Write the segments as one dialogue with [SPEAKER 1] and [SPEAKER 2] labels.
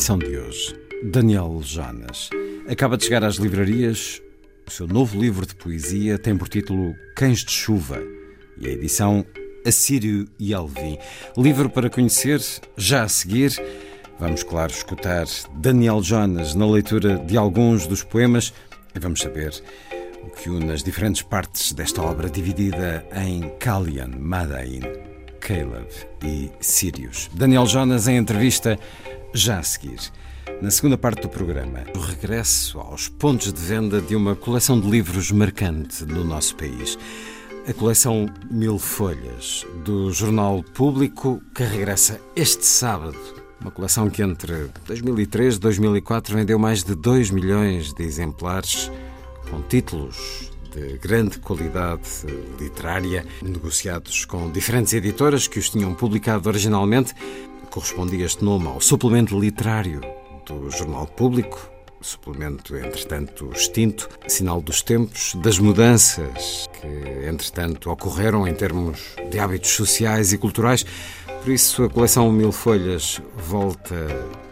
[SPEAKER 1] emissão de hoje, Daniel Janas acaba de chegar às livrarias. O seu novo livro de poesia tem por título Cães de Chuva e a edição Assírio e Alvim. Livro para conhecer já a seguir. Vamos, claro, escutar Daniel Jonas na leitura de alguns dos poemas e vamos saber o que une as diferentes partes desta obra dividida em Kalian, Madain, Caleb e Sirius. Daniel Jonas em entrevista já a seguir. Na segunda parte do programa, o regresso aos pontos de venda de uma coleção de livros marcante no nosso país. A coleção Mil Folhas, do Jornal Público, que regressa este sábado. Uma coleção que entre 2003 e 2004 vendeu mais de 2 milhões de exemplares, com títulos de grande qualidade literária, negociados com diferentes editoras que os tinham publicado originalmente. Correspondia este nome ao suplemento literário do Jornal Público, suplemento, entretanto, extinto, sinal dos tempos, das mudanças que, entretanto, ocorreram em termos de hábitos sociais e culturais. Por isso, a coleção Mil Folhas volta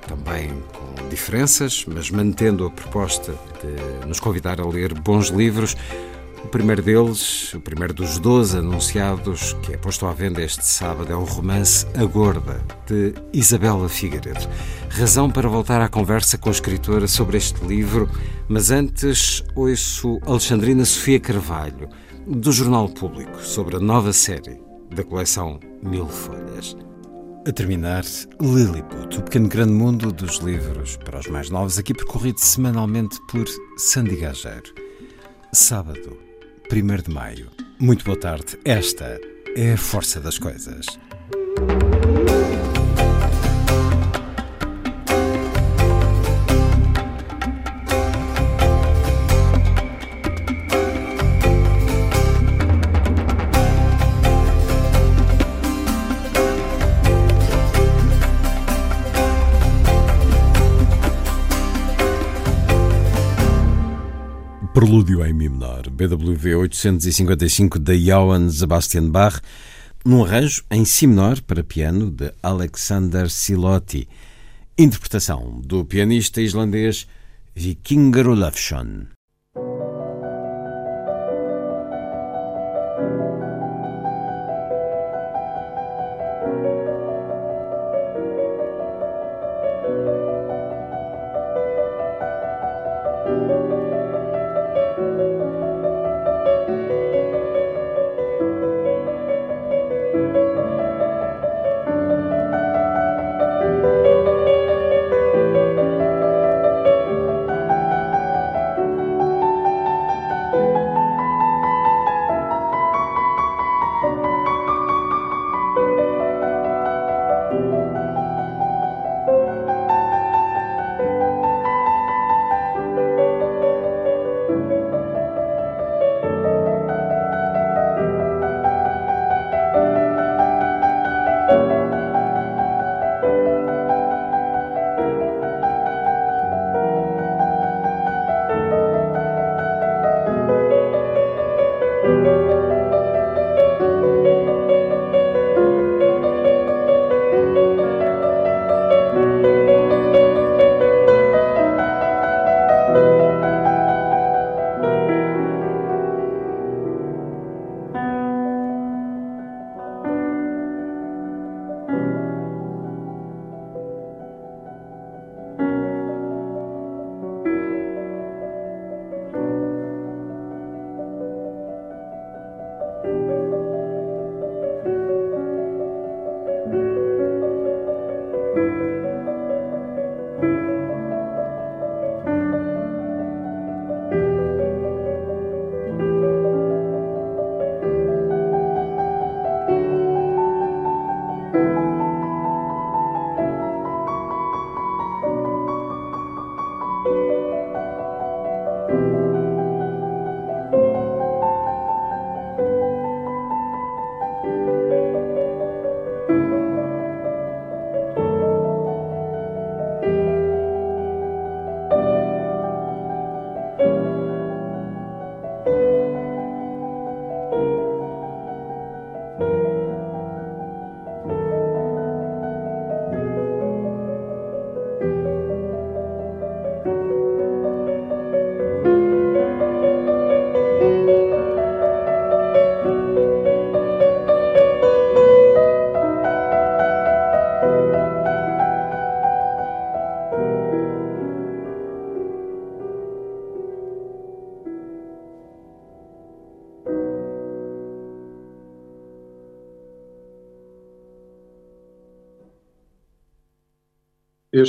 [SPEAKER 1] também com diferenças, mas mantendo a proposta de nos convidar a ler bons livros. O primeiro deles, o primeiro dos 12 anunciados, que é posto à venda este sábado, é o romance A Gorda, de Isabela Figueiredo. Razão para voltar à conversa com a escritora sobre este livro, mas antes ouço Alexandrina Sofia Carvalho, do Jornal Público, sobre a nova série da coleção Mil Folhas. A terminar, Lilliput, o pequeno grande mundo dos livros para os mais novos, aqui percorrido semanalmente por Sandy Gageiro. Sábado, 1 de maio. Muito boa tarde. Esta é a força das coisas. Prelúdio em Mi menor, BWV 855 de Johann Sebastian Bach, num arranjo em Si menor para piano de Alexander Silotti, interpretação do pianista islandês Vikingur Olafsson.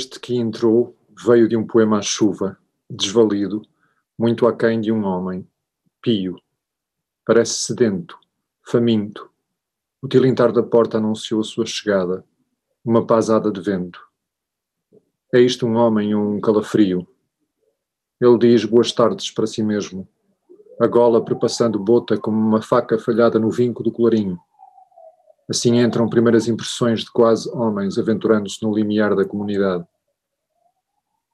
[SPEAKER 2] Este que entrou veio de um poema à chuva, desvalido, muito aquém de um homem, pio. Parece sedento, faminto. O tilintar da porta anunciou a sua chegada, uma pasada de vento. É isto um homem ou um calafrio? Ele diz boas tardes para si mesmo, a gola prepassando bota como uma faca falhada no vinco do colarinho. Assim entram primeiras impressões de quase homens aventurando-se no limiar da comunidade.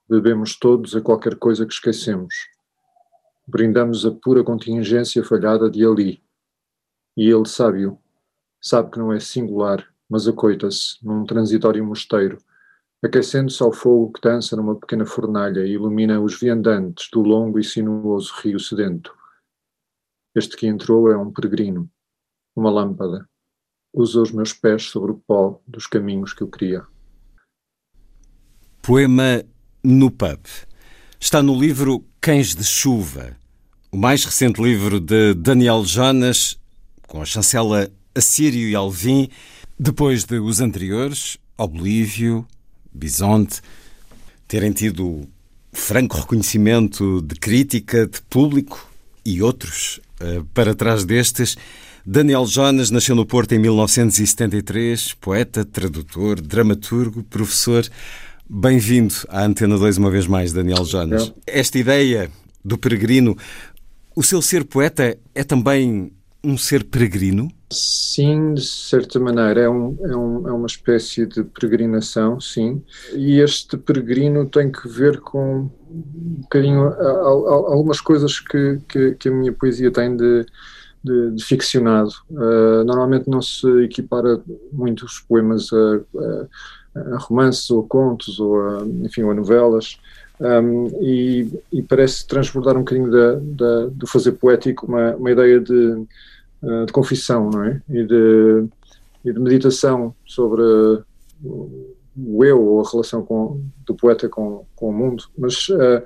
[SPEAKER 2] Bebemos todos a qualquer coisa que esquecemos. Brindamos a pura contingência falhada de ali. E ele sabe-o. Sabe que não é singular, mas acoita-se num transitório mosteiro, aquecendo-se ao fogo que dança numa pequena fornalha e ilumina os viandantes do longo e sinuoso rio sedento. Este que entrou é um peregrino, uma lâmpada. Usa os meus pés sobre o pó dos caminhos que eu queria.
[SPEAKER 1] Poema no pub. Está no livro Cães de Chuva, o mais recente livro de Daniel Jonas, com a chancela Assírio e Alvim, depois de os anteriores, Oblívio, Bisonte, terem tido franco reconhecimento de crítica, de público e outros uh, para trás destes. Daniel Jonas nasceu no Porto em 1973, poeta, tradutor, dramaturgo, professor. Bem-vindo à Antena 2 uma vez mais, Daniel Jonas. Esta ideia do peregrino, o seu ser poeta é também um ser peregrino?
[SPEAKER 2] Sim, de certa maneira, é, um, é, um, é, uma espécie de peregrinação, sim. E este peregrino tem que ver com um bocadinho algumas coisas que, que, que a minha poesia tem de, de, de ficcionado. Uh, normalmente não se equipara muitos poemas a, a a romances ou contos ou a, enfim, ou novelas. Um, e, e, parece transbordar um bocadinho da, da, do fazer poético uma, uma ideia de, uh, de confissão não é? e, de, e de meditação sobre o eu ou a relação com, do poeta com, com o mundo, mas uh,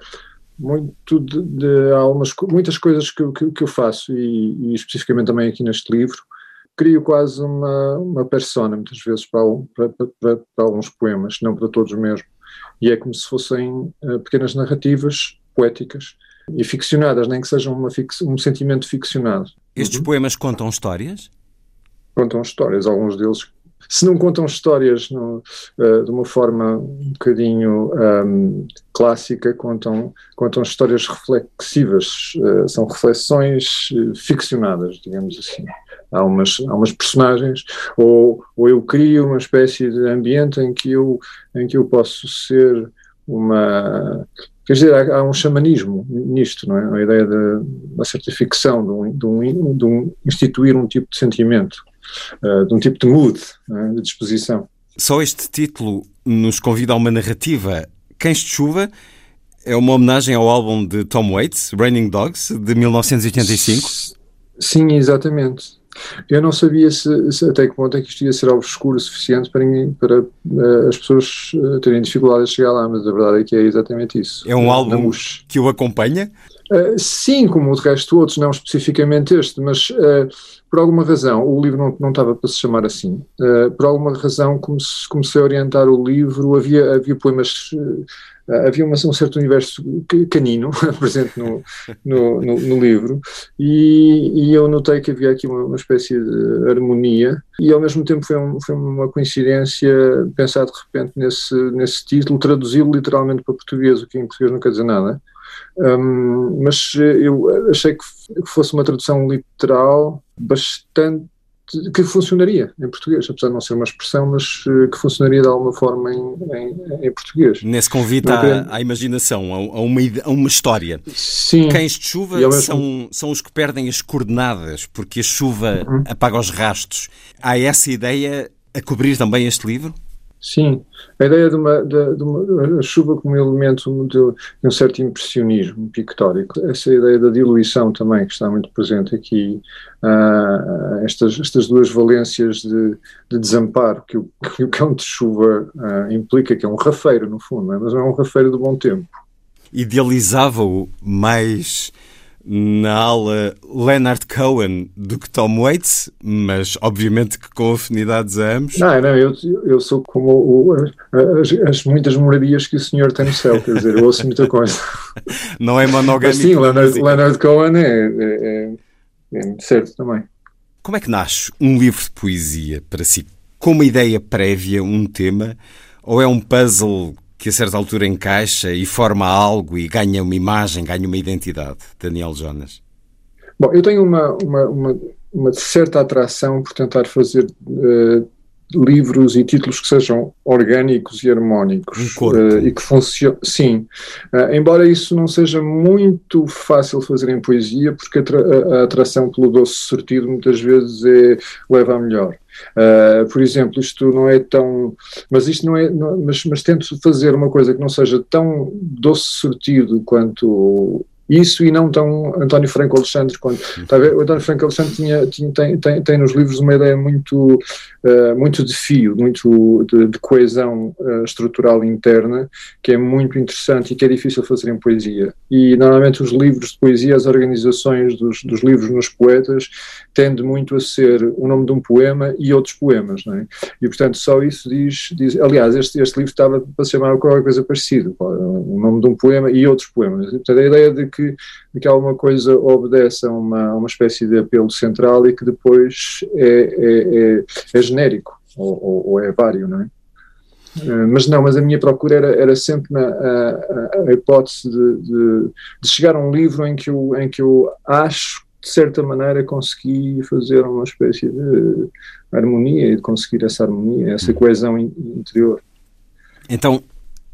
[SPEAKER 2] muito de, de, algumas, muitas coisas que, que, que eu faço e, e, especificamente também aqui neste livro crio quase uma, uma persona, muitas vezes, para, para, para, para, alguns poemas, não para todos mesmo. E é como se fossem uh, pequenas narrativas poéticas e ficcionadas, nem que sejam uma um sentimento ficcionado.
[SPEAKER 1] Estes uhum. poemas contam histórias?
[SPEAKER 2] Contam histórias, alguns deles. Se não contam histórias no, uh, de uma forma um bocadinho um, clássica, contam, contam histórias reflexivas, uh, são reflexões ficcionadas, digamos assim há umas, há umas personagens, ou, ou eu crio uma espécie de ambiente em que eu, em que eu posso ser uma. Quer dizer, há, há um xamanismo nisto, não é? A ideia de uma certa ficção, de um, de um, de um instituir um tipo de sentimento, uh, de um tipo de mood, é? de disposição.
[SPEAKER 1] Só este título nos convida a uma narrativa. Cães de Chuva é uma homenagem ao álbum de Tom Waits, Raining Dogs, de 1985.
[SPEAKER 2] Sim, exatamente. Eu não sabia se, se, até que ponto é que isto ia ser obscuro o suficiente para, para uh, as pessoas uh, terem dificuldade de chegar lá, mas a verdade é que é exatamente isso.
[SPEAKER 1] É um álbum que o acompanha?
[SPEAKER 2] Uh, sim, como o resto outros, não especificamente este, mas por alguma razão o livro não, não estava para se chamar assim. por alguma razão comecei a orientar o livro, havia, havia poemas havia uma, um certo universo canino presente no, no, no, no livro e, e, eu notei que havia aqui uma, uma, espécie de harmonia e ao mesmo tempo foi, um, foi uma coincidência pensar de repente nesse, nesse título, traduzi-lo literalmente para português, o que em português não quer dizer nada. Um, mas eu achei que fosse uma tradução literal bastante que funcionaria em português, apesar de não ser uma expressão, mas eh, que funcionaria de alguma forma em, em, em português.
[SPEAKER 1] Nesse convite à, à, imaginação, a, a, uma, a uma história.
[SPEAKER 2] Sim.
[SPEAKER 1] Cães de chuva mesmo... são, são os que perdem as coordenadas, porque a chuva uhum. apaga os rastos. Há essa ideia a cobrir também este livro?
[SPEAKER 2] Sim, a ideia de uma, de, de uma chuva como elemento de, de, um certo impressionismo pictórico, essa ideia da diluição também que está muito presente aqui, uh, estas, estas duas valências de, de desamparo que o, que o cão de chuva uh, implica, que é um rafeiro no fundo, é? mas é um rafeiro do bom tempo.
[SPEAKER 1] Idealizava-o mais na ala Leonard Cohen do que Tom Waits, mas obviamente que com afinidades a ambos.
[SPEAKER 2] Não, não, eu, eu sou como o, as, as, muitas moradias que o senhor tem no céu, quer dizer, eu ouço muita coisa.
[SPEAKER 1] Não é monogâmico.
[SPEAKER 2] sim, Leonard, Leonard, Cohen é, é, é, é certo também.
[SPEAKER 1] Como é que nasce um livro de poesia para si? Com uma ideia prévia, um tema, ou é um puzzle que a certa altura encaixa e forma algo e ganha uma imagem, ganha uma identidade, Daniel Jonas?
[SPEAKER 2] Bom, eu tenho uma, uma, uma, uma certa atração por tentar fazer uh, livros e títulos que sejam orgânicos e harmónicos
[SPEAKER 1] uh,
[SPEAKER 2] e que funcionem. Sim, uh, embora isso não seja muito fácil fazer em poesia, porque a, a, a atração pelo doce sortido muitas vezes é, leva a melhor. Uh, por exemplo, isto não é tão. Mas isto não é. Não, mas, mas tento fazer uma coisa que não seja tão doce sortido quanto isso e não tão António Franco Alexandre quando ver, o António Franco Alexandre tinha, tinha tem, tem, tem, nos livros uma ideia muito uh, muito de fio, muito de, de coesão uh, estrutural interna que é muito interessante e que é difícil fazer em poesia. E normalmente os livros de poesia as organizações dos, dos livros nos poetas tende muito a ser o nome de um poema e outros poemas, não é? E portanto só isso diz, diz aliás este, este livro estava para se chamar qualquer coisa parecida, o nome de um poema e outros poemas, e, portanto a ideia de que que, de que alguma coisa obedece a uma, uma espécie de apelo central e que depois é, é, é, é genérico ou, ou, é vário, não é? Uh, mas não, mas a minha procura era, era sempre na, a, a hipótese de, de, de, chegar a um livro em que eu, em que eu acho de certa maneira consegui fazer uma espécie de harmonia e de conseguir essa harmonia, essa coesão interior.
[SPEAKER 1] Então,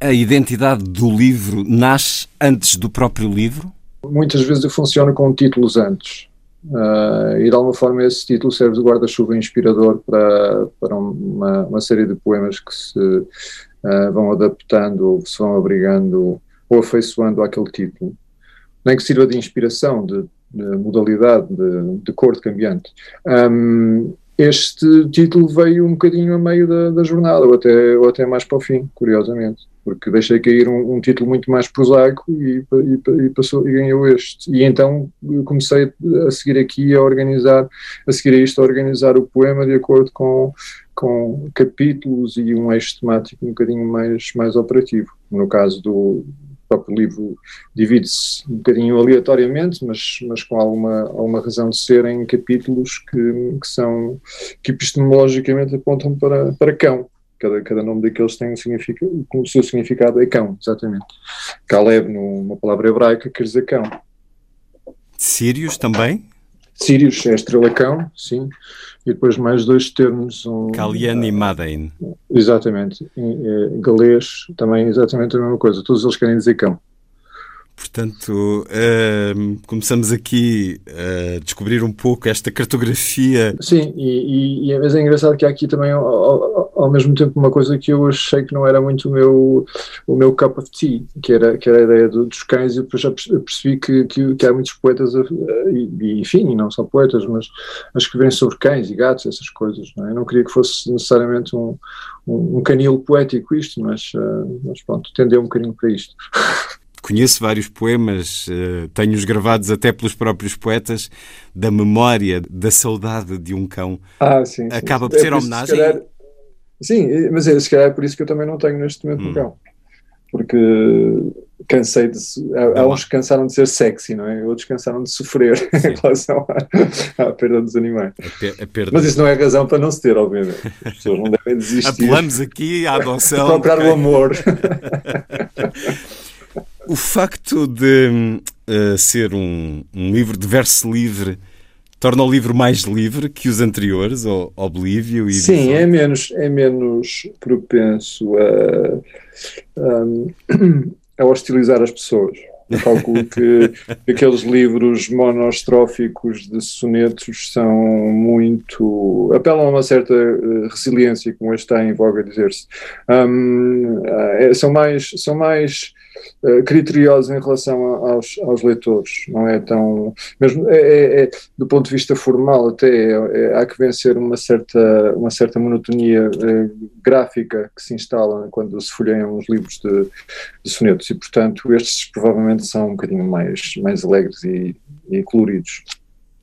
[SPEAKER 1] a identidade do livro nasce antes do próprio livro?
[SPEAKER 2] Muitas vezes eu funciono com títulos antes. Uh, e de alguma forma esse título serve de guarda-chuva inspirador para, para uma, uma, série de poemas que se uh, vão adaptando ou se vão abrigando ou afeiçoando àquele título. Nem que sirva de inspiração, de, de modalidade, de, de cor de cambiante. Um, este título veio um bocadinho a meio da, da jornada, ou até, ou até mais para o fim, curiosamente porque deixei cair um, um título muito mais prosaico e, e, e, passou, e ganhou este. E então comecei a seguir aqui a organizar, a seguir a isto, a organizar o poema de acordo com, com capítulos e um eixo temático um bocadinho mais, mais operativo. No caso do próprio livro divide-se um bocadinho aleatoriamente, mas, mas com alguma, alguma razão de ser em capítulos que, que são que epistemologicamente apontam para, para cão Cada, cada nome daqueles tem um significado, o seu significado é cão, exatamente. Caleb, numa palavra hebraica, quer dizer cão.
[SPEAKER 1] Sírios também?
[SPEAKER 2] Sírios é estrela cão, sim. E depois mais dois termos. Um,
[SPEAKER 1] Kalian e Madain.
[SPEAKER 2] Exatamente. Em, galês também exatamente a mesma coisa. Todos eles querem dizer cão.
[SPEAKER 1] Portanto, uh, começamos aqui a descobrir um pouco esta cartografia.
[SPEAKER 2] Sim, e, e, e mas é engraçado que há aqui também, ao, mesmo tempo, uma coisa que eu achei que não era muito o meu, o meu cup of tea, que era, que era a ideia do, dos cães, e depois já percebi que, que, que há muitos poetas, e, e, enfim, e não só poetas, mas as que vêm sobre cães e gatos, essas coisas. Não é? Eu não queria que fosse necessariamente um, um, um canil poético isto, mas, uh, mas pronto, tendeu um bocadinho para isto.
[SPEAKER 1] conheço vários poemas, uh, tenho-os gravados até pelos próprios poetas, da memória, da saudade de um cão.
[SPEAKER 2] Ah, sim.
[SPEAKER 1] Acaba
[SPEAKER 2] sim.
[SPEAKER 1] por ser é homenagem.
[SPEAKER 2] Calhar, sim, mas é, se calhar é por isso que eu também não tenho neste momento hum. um cão. Porque cansei de. Há, há uns que cansaram de ser sexy, não é? Outros cansaram de sofrer sim. em relação à, à, perda dos animais.
[SPEAKER 1] A, a perda...
[SPEAKER 2] Mas isso não é razão para não se ter, obviamente. As pessoas não devem desistir.
[SPEAKER 1] Apelamos aqui à adoção.
[SPEAKER 2] procurar o amor.
[SPEAKER 1] O facto de uh, ser um, um, livro de verso livre torna o livro mais livre que os anteriores, o Oblívio e
[SPEAKER 2] Sim, é menos, é menos propenso a, a, a hostilizar as pessoas. Eu calculo que aqueles livros monostróficos de sonetos são muito. apelam a uma certa eh, resiliência, como está em voga dizer-se. Um, é, são mais. São mais uh, criteriosos em relação aos, aos leitores, não é tão. Mesmo, é, é, é do ponto de vista formal, até é, é, há que vencer uma certa, uma certa monotonia uh, gráfica que se instala quando se folheiam os livros de, de, sonetos, e portanto estes provavelmente são um bocadinho mais, mais alegres e, e coloridos.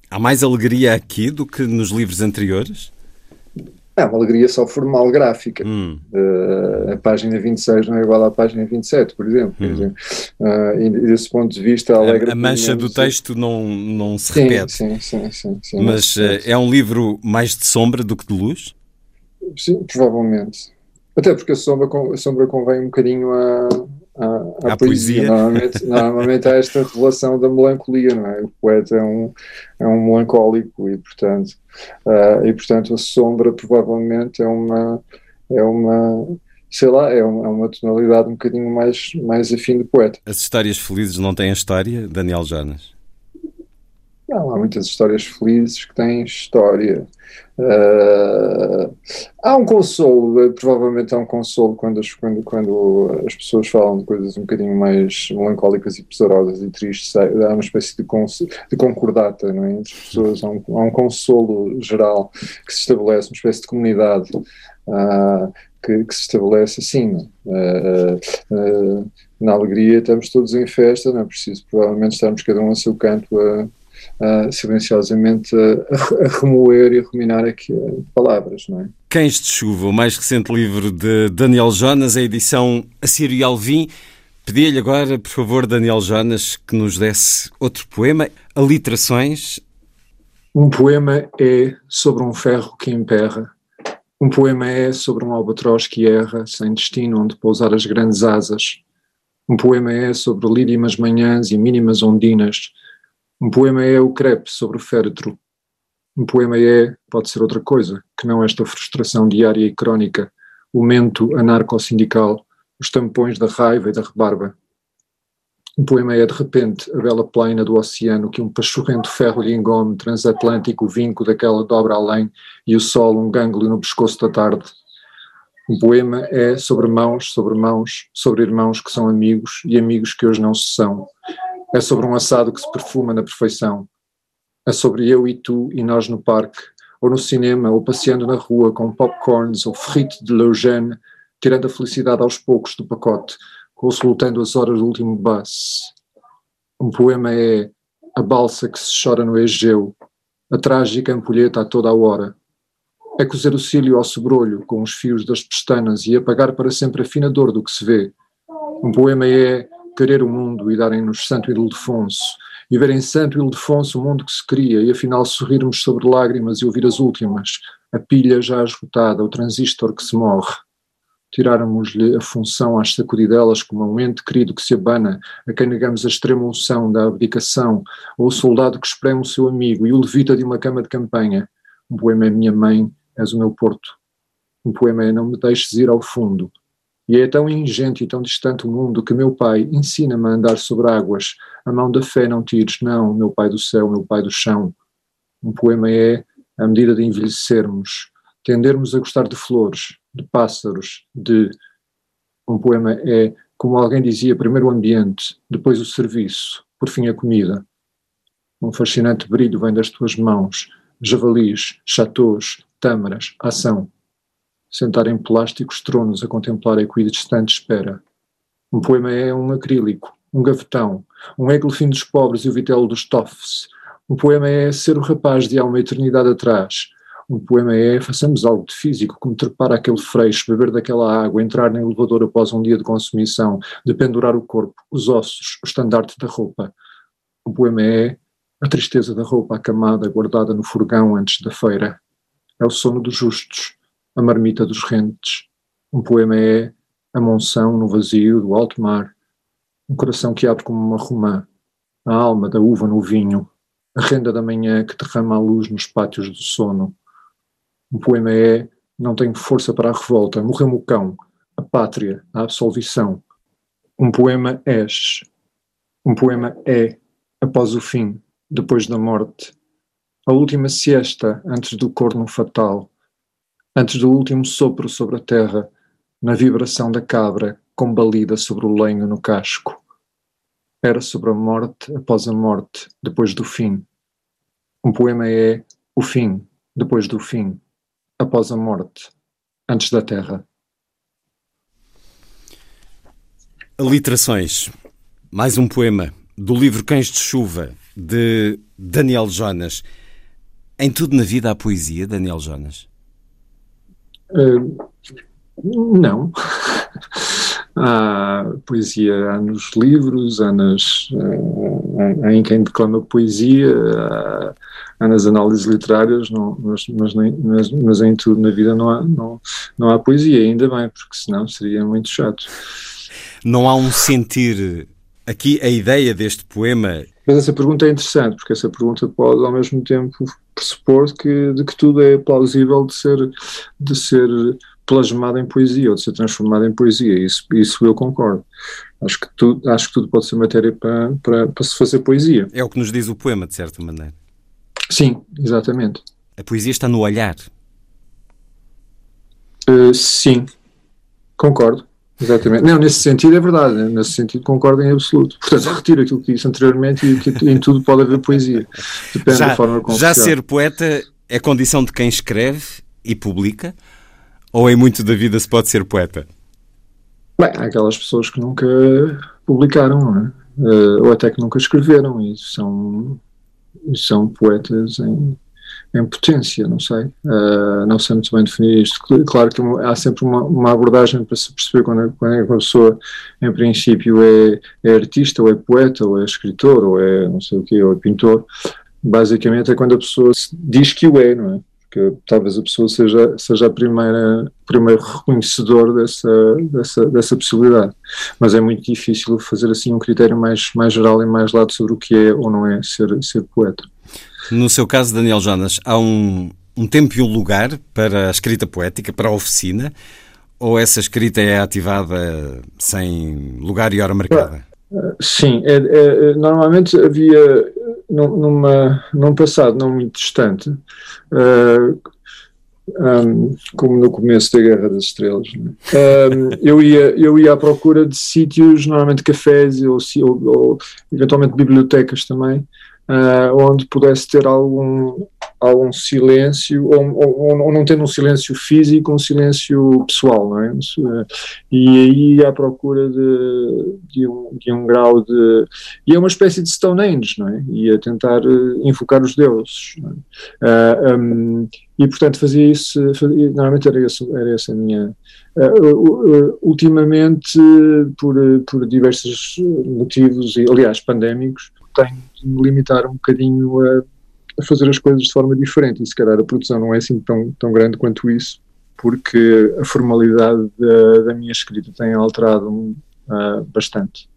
[SPEAKER 1] Há mais alegria aqui do que nos livros anteriores?
[SPEAKER 2] É uma alegria só formal gráfica.
[SPEAKER 1] Hum.
[SPEAKER 2] Uh, a página 26 não é igual à página 27, por exemplo.
[SPEAKER 1] Hum.
[SPEAKER 2] Uh, e desse ponto de vista, alegra
[SPEAKER 1] a, a mancha do texto não, não se
[SPEAKER 2] sim,
[SPEAKER 1] repete.
[SPEAKER 2] Sim, sim, sim. sim
[SPEAKER 1] Mas uh, é um livro mais de sombra do que de luz?
[SPEAKER 2] Sim, provavelmente. Até porque a sombra, a sombra convém um bocadinho à, à, à,
[SPEAKER 1] à poesia.
[SPEAKER 2] poesia. Normalmente, normalmente há esta revelação da melancolia, não é? O poeta é um, é um melancólico e, portanto, uh, e, portanto, a sombra provavelmente é uma, é uma sei lá, é uma, é uma tonalidade um bocadinho mais, mais afim do poeta.
[SPEAKER 1] As histórias felizes não têm história, Daniel Janas?
[SPEAKER 2] Não, há muitas histórias felizes que têm história. Uh, há um consolo, provavelmente há um consolo quando as, quando, quando as pessoas falam de coisas um bocadinho mais melancólicas e pesarosas e tristes. Há uma espécie de, de concordata não é? entre as pessoas, há um, há um, consolo geral que se estabelece, uma espécie de comunidade. Uh, que, que, se estabelece assim. Uh, na alegria estamos todos em festa, não é preciso provavelmente estarmos cada um a seu canto a, uh, silenciosamente a, a, remoer e a ruminar aqui palavras, não é?
[SPEAKER 1] Cães de Chuva, o mais recente livro de Daniel Jonas, a edição Assírio e Alvim. Pedi-lhe agora, por favor, Daniel Jonas, que nos desse outro poema, Aliterações.
[SPEAKER 2] Um poema é sobre um ferro que emperra. Um poema é sobre um albatroz que erra, sem destino onde pousar as grandes asas. Um poema é sobre lírimas manhãs e mínimas ondinas, um poema é o crepe sobre o féretro. Um poema é, pode ser outra coisa, que não esta frustração diária e crónica, o mento anarco-sindical, os tampões da raiva e da rebarba. Um poema é, de repente, a bela plaina do oceano que um pachorrento ferro lhe engome, transatlântico, o vinco daquela dobra além e o sol, um gânglio no pescoço da tarde. Um poema é sobre mãos, sobre mãos, sobre irmãos que são amigos e amigos que hoje não se são. É sobre um assado que se perfuma na perfeição. É sobre eu e tu e nós no parque, ou no cinema, ou passeando na rua com popcorns ou frite de Leugene, tirando a felicidade aos poucos do pacote, consultando as horas do último bus. Um poema é a balsa que se chora no Egeu, a trágica ampulheta a toda a hora. É cozer o cílio ao sobrolho com os fios das pestanas e apagar para sempre a fina dor do que se vê. Um poema é querer o mundo e darem-nos Santo Ildefonso, e ver em Santo Ildefonso o mundo que se cria, e afinal sorrirmos sobre lágrimas e ouvir as últimas, a pilha já esgotada, o transistor que se morre. Tirarmos-lhe a função às sacudidelas como um ente querido que se abana, a quem negamos a extrema unção da abdicação, ou o soldado que espreme o seu amigo e o levita de uma cama de campanha. Um poema é minha mãe, és o meu porto. Um poema é não me deixes ir ao fundo, e é tão ingente e tão distante o mundo que meu pai ensina-me a andar sobre águas. A mão da fé não tires, não, meu pai do céu, meu pai do chão. Um poema é, à medida de envelhecermos, tendermos a gostar de flores, de pássaros, de. Um poema é, como alguém dizia, primeiro o ambiente, depois o serviço, por fim a comida. Um fascinante brilho vem das tuas mãos, javalis, chateaus, tâmaras, ação sentar em plásticos tronos a contemplar a equidistante espera. Um poema é um acrílico, um gavetão, um Eglefim dos pobres e o vitelo dos Toffs. Um poema é ser o rapaz de há uma eternidade atrás. Um poema é façamos algo de físico, como trepar aquele freixo, beber daquela água, entrar no elevador após um dia de consumição, de pendurar o corpo, os ossos, o estandarte da roupa. Um poema é a tristeza da roupa acamada, guardada no furgão antes da feira. É o sono dos justos, a marmita dos rentes. Um poema é a monção no vazio do alto mar, um coração que abre como uma romã, a alma da uva no vinho, a renda da manhã que derrama a luz nos pátios do sono. Um poema é não tenho força para a revolta, morreu-me o cão, a pátria, a absolvição. Um poema és. Um poema é após o fim, depois da morte. A última siesta antes do corno fatal antes do último sopro sobre a terra, na vibração da cabra combalida sobre o lenho no casco. Era sobre a morte após a morte, depois do fim. Um poema é o fim, depois do fim, após a morte, antes da terra.
[SPEAKER 1] Aliterações. Mais um poema do livro Cães de Chuva, de Daniel Jonas. Em tudo na vida há poesia, Daniel Jonas?
[SPEAKER 2] Uh, não. há poesia há nos livros, há, nas, há, há em quem declama poesia, há, há nas análises literárias, não, mas, mas, mas, mas, em tudo na vida não há, não, não há poesia, ainda bem, porque senão seria muito chato.
[SPEAKER 1] Não há um sentir. Aqui a ideia deste poema.
[SPEAKER 2] Mas essa pergunta é interessante, porque essa pergunta pode ao mesmo tempo pressupor que, de que tudo é plausível de ser, de ser plasmado em poesia ou de ser transformado em poesia. Isso, isso eu concordo. Acho que, tudo, acho que tudo pode ser matéria para, para, para se fazer poesia.
[SPEAKER 1] É o que nos diz o poema, de certa maneira.
[SPEAKER 2] Sim, exatamente.
[SPEAKER 1] A poesia está no olhar.
[SPEAKER 2] Uh, sim, concordo. Exatamente. Não, nesse sentido é verdade, né? nesse sentido concordo em absoluto. Portanto, retiro aquilo que disse anteriormente e que em tudo pode haver poesia. Depende
[SPEAKER 1] já,
[SPEAKER 2] da forma como
[SPEAKER 1] Já ser poeta é condição de quem escreve e publica? Ou em muito da vida se pode ser poeta?
[SPEAKER 2] Bem, há aquelas pessoas que nunca publicaram, não é? Uh, ou até que nunca escreveram e são, são poetas em, em potência, não sei. Uh, não sei muito bem definir isto. Claro que há sempre uma, uma abordagem para se perceber quando, é, quando é uma pessoa, em princípio, é, é, artista, ou é poeta, ou é escritor, ou é não sei o quê, ou é pintor. Basicamente é quando a pessoa diz que o é, não é? que talvez a pessoa seja, seja a primeira, primeiro reconhecedor dessa, dessa, dessa possibilidade. Mas é muito difícil fazer assim um critério mais, mais geral e mais lado sobre o que é ou não é ser, ser poeta.
[SPEAKER 1] No seu caso, Daniel Jonas, há um, um tempo e um lugar para a escrita poética, para a oficina, ou essa escrita é ativada sem lugar e hora marcada?
[SPEAKER 2] Sim, é, é, normalmente havia numa, num passado não muito distante, uh, ah, um, como no começo da Guerra das Estrelas, um, é? eu, ia, eu ia à procura de sítios, normalmente cafés ou, ou, ou eventualmente bibliotecas também, uh, onde pudesse ter algum, algum silêncio, ou, ou, ou, não tendo um silêncio físico, um silêncio pessoal, não é? E aí à procura de, de, um, de um grau de. E é uma espécie de Stonehenge, não é? E a tentar uh, invocar os deuses. É? Uh, um, e portanto fazia isso, fazia, normalmente era, isso, era essa a minha. Uh, ultimamente, por, por diversos motivos, e aliás pandémicos, tenho de me limitar um bocadinho a a fazer as coisas de forma diferente e se calhar a produção não é assim tão, tão grande quanto isso porque a formalidade da, da minha escrita tem alterado uh, bastante.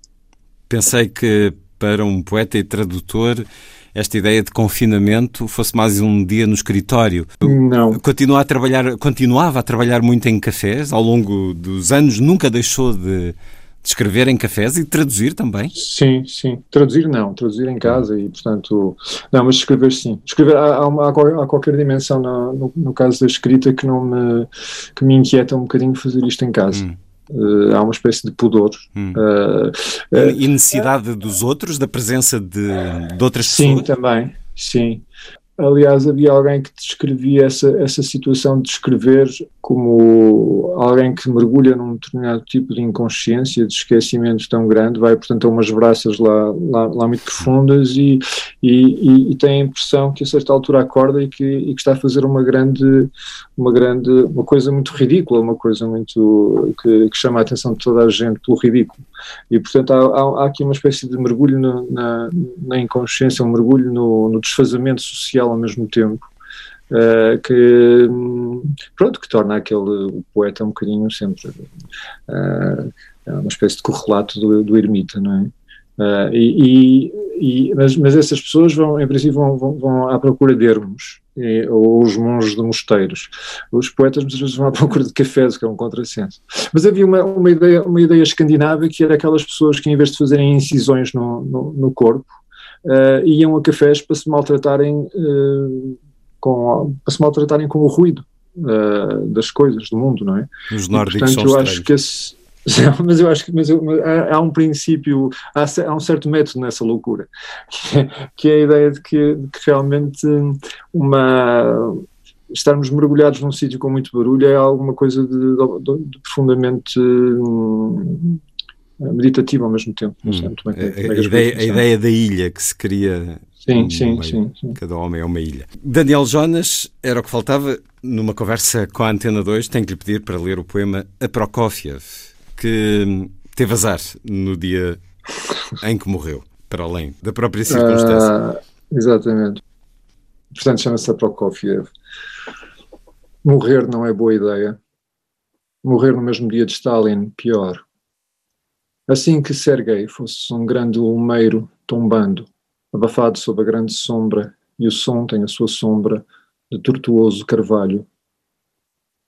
[SPEAKER 1] Pensei que para um poeta e tradutor esta ideia de confinamento fosse mais um dia no escritório.
[SPEAKER 2] Não.
[SPEAKER 1] Continua a trabalhar, continuava a trabalhar muito em cafés ao longo dos anos, nunca deixou de de escrever em cafés e traduzir também?
[SPEAKER 2] Sim, sim. Traduzir não, traduzir em casa e, portanto, não, mas escrever sim. Escrever, há, há, há qualquer dimensão no, no, no, caso da escrita que não me, que me inquieta um bocadinho fazer isto em casa. Hum. Uh, há uma espécie de pudor.
[SPEAKER 1] Hum. Uh, uh, e necessidade dos outros, da presença de, de outras
[SPEAKER 2] sim,
[SPEAKER 1] pessoas?
[SPEAKER 2] Sim, também, sim. Aliás, havia alguém que descrevia essa, essa situação de escrever como alguém que mergulha num determinado tipo de inconsciência, de esquecimento tão grande, vai, portanto, a umas braças lá, lá, lá muito profundas e, e, e, tem a impressão que a certa altura acorda e que, e que está a fazer uma grande, uma grande, uma coisa muito ridícula, uma coisa muito que, que chama a atenção de toda a gente pelo ridículo. E, portanto, há, há, aqui uma espécie de mergulho no, na, na inconsciência, um mergulho no, no desfazamento social ao mesmo tempo. Uh, que pronto que torna aquele o poeta um bocadinho sempre uh, uma espécie de correlato do, do ermita não é Uh, e, e, mas, mas, essas pessoas vão, em princípio, vão, vão, vão à procura de ermos, e, ou os monges de mosteiros. Os poetas muitas vezes vão à procura de cafés, que é um contrassenso. Mas havia uma, uma, ideia, uma ideia escandinava que era aquelas pessoas que, em vez de fazerem incisões no, no, no corpo, uh, iam a cafés para se maltratarem, uh, com, para se maltratarem com o ruído. das coisas do mundo, não é?
[SPEAKER 1] Os nórdicos
[SPEAKER 2] e, portanto, eu acho que esse, mas eu acho que mas eu, há, um princípio, há, há, um certo método nessa loucura, que é, que é a ideia de que, de que realmente uma estarmos mergulhados num sítio com muito barulho é alguma coisa de, de, de profundamente meditativa ao mesmo tempo. Não sei
[SPEAKER 1] Hum.
[SPEAKER 2] muito bem
[SPEAKER 1] A,
[SPEAKER 2] como é
[SPEAKER 1] a
[SPEAKER 2] as
[SPEAKER 1] ideia, a ideia da ilha que se cria.
[SPEAKER 2] Sim, sim,
[SPEAKER 1] meio.
[SPEAKER 2] sim, sim.
[SPEAKER 1] Cada homem é uma ilha. Daniel Jonas, era o que faltava numa conversa com a Antena 2. Tenho que lhe pedir para ler o poema A Prokofiev, que teve azar no dia em que morreu, para além da própria circunstância.
[SPEAKER 2] Ah, exatamente. Portanto, chama-se a Prokofiev. Morrer não é boa ideia. Morrer no mesmo dia de Stalin, pior. Assim que Sergei fosse um grande ulmeiro tombando, abafado sob a grande sombra, e o som tem a sua sombra de tortuoso carvalho.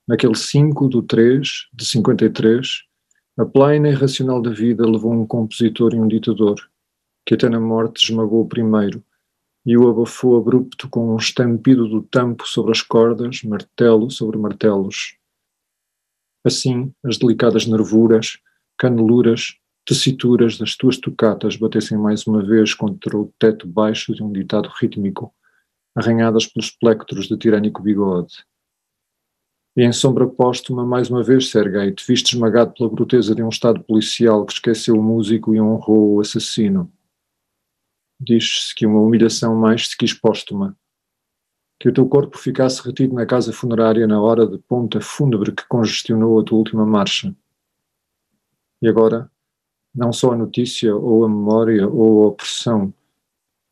[SPEAKER 2] Naquele 5 do 3 de 53, a plaina irracional da vida levou um compositor e um ditador, que até na morte esmagou o primeiro, e o abafou abrupto com um estampido do tampo sobre as cordas, martelo sobre martelos. Assim, as delicadas nervuras, caneluras, tessituras das tuas tocatas batessem mais uma vez contra o teto baixo de um ditado rítmico, arranhadas pelos plectros de tirânico bigode. E em sombra póstuma, mais uma vez, Sergei, te viste esmagado pela bruteza de um Estado policial que esqueceu o músico e honrou o assassino. Diz-se que uma humilhação mais se quis póstuma. Que o teu corpo ficasse retido na casa funerária na hora de ponta fúnebre que congestionou a tua última marcha. E agora, não só a notícia, ou a memória, ou a opressão,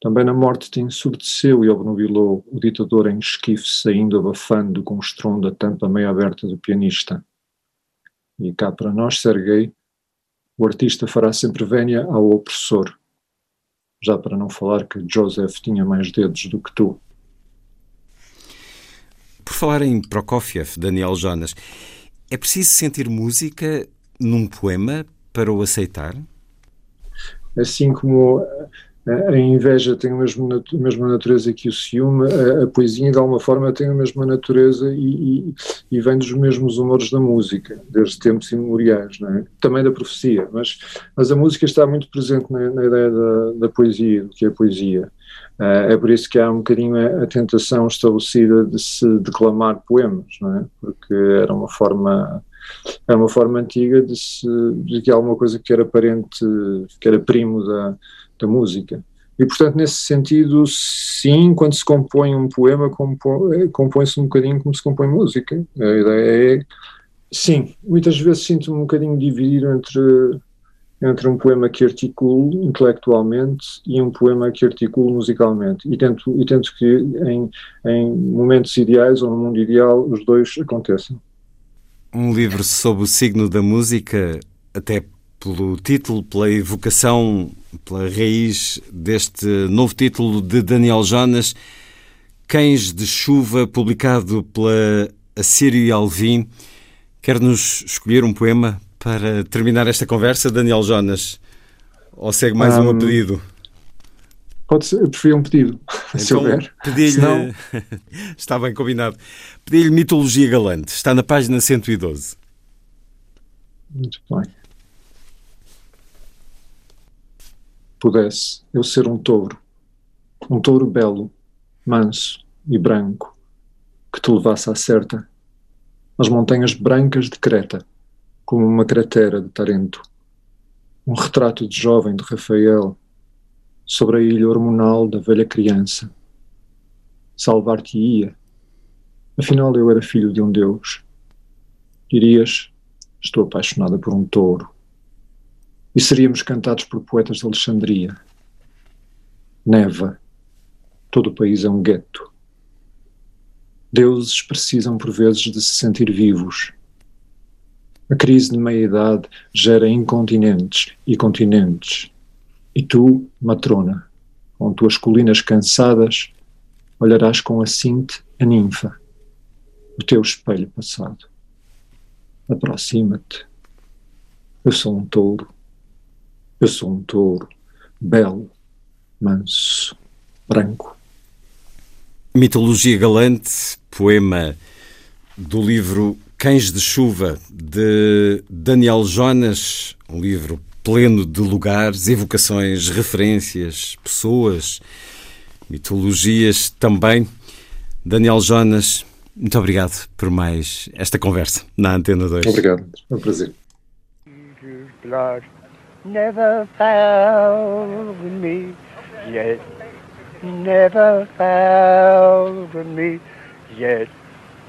[SPEAKER 2] também na morte te ensurdeceu e obnubilou o ditador em esquife saindo abafando com o estrondo da tampa meio aberta do pianista. E cá para nós, Sergei, o artista fará sempre vénia ao opressor. Já para não falar que Joseph tinha mais dedos do que tu.
[SPEAKER 1] Por falar em Prokofiev, Daniel Jonas, é preciso sentir música num poema para o aceitar?
[SPEAKER 2] Assim como a, a inveja tem a mesma, a mesma natureza que o ciúme, a, a, poesia de alguma forma tem a mesma natureza e, e, e, vem dos mesmos humores da música, desde tempos imemoriais, é? também da profecia, mas, mas a música está muito presente na, na ideia da, da, poesia, do que é poesia. Uh, é por isso que há um bocadinho a, a, tentação estabelecida de se declamar poemas, não é? porque era uma forma é uma forma antiga de, se, de que alguma coisa que era parente, que era primo da, da música. E, portanto, nesse sentido, sim, quando se compõe um poema, compõe-se um bocadinho como se compõe música. A ideia é, sim, muitas vezes sinto-me um bocadinho dividido entre, entre um poema que articulo intelectualmente e um poema que articulo musicalmente. E tento, e tento que em, em momentos ideais ou no mundo ideal os dois aconteçam.
[SPEAKER 1] Um livro sob o signo da música, até pelo título, pela evocação, pela raiz deste novo título de Daniel Jonas, Cães de Chuva, publicado pela Assírio e Alvim. Quer-nos escolher um poema para terminar esta conversa, Daniel Jonas? Ou segue mais um, um pedido?
[SPEAKER 2] Pode ser, eu preferia um pedido, então, se houver.
[SPEAKER 1] Pedi-lhe. Senão... Está bem combinado. Pedi-lhe Mitologia Galante. Está na página 112.
[SPEAKER 2] Muito bem. Pudesse eu ser um touro, um touro belo, manso e branco, que te levasse à certa, as montanhas brancas de Creta, como uma cratera de Tarento, um retrato de jovem de Rafael, sobre a ilha hormonal da velha criança. Salvar-te-ia. Afinal, eu era filho de um deus. Dirias, estou apaixonada por um touro. E seríamos cantados por poetas de Alexandria. Neva. Todo o país é um gueto. Deuses precisam por vezes de se sentir vivos. A crise de meia-idade gera incontinentes e continentes. E tu, matrona, com tuas colinas cansadas, olharás com a cinte a ninfa, o teu espelho passado. Aproxima-te. Eu sou um touro. Eu sou um touro, belo, manso, branco.
[SPEAKER 1] Mitologia Galante, poema do livro Cães de Chuva, de Daniel Jonas, um livro pleno de lugares, evocações, referências, pessoas, mitologias também. Daniel Jonas, muito obrigado por mais esta conversa na Antena 2.
[SPEAKER 2] Obrigado, é um prazer.
[SPEAKER 3] never found me yet, never found me yet.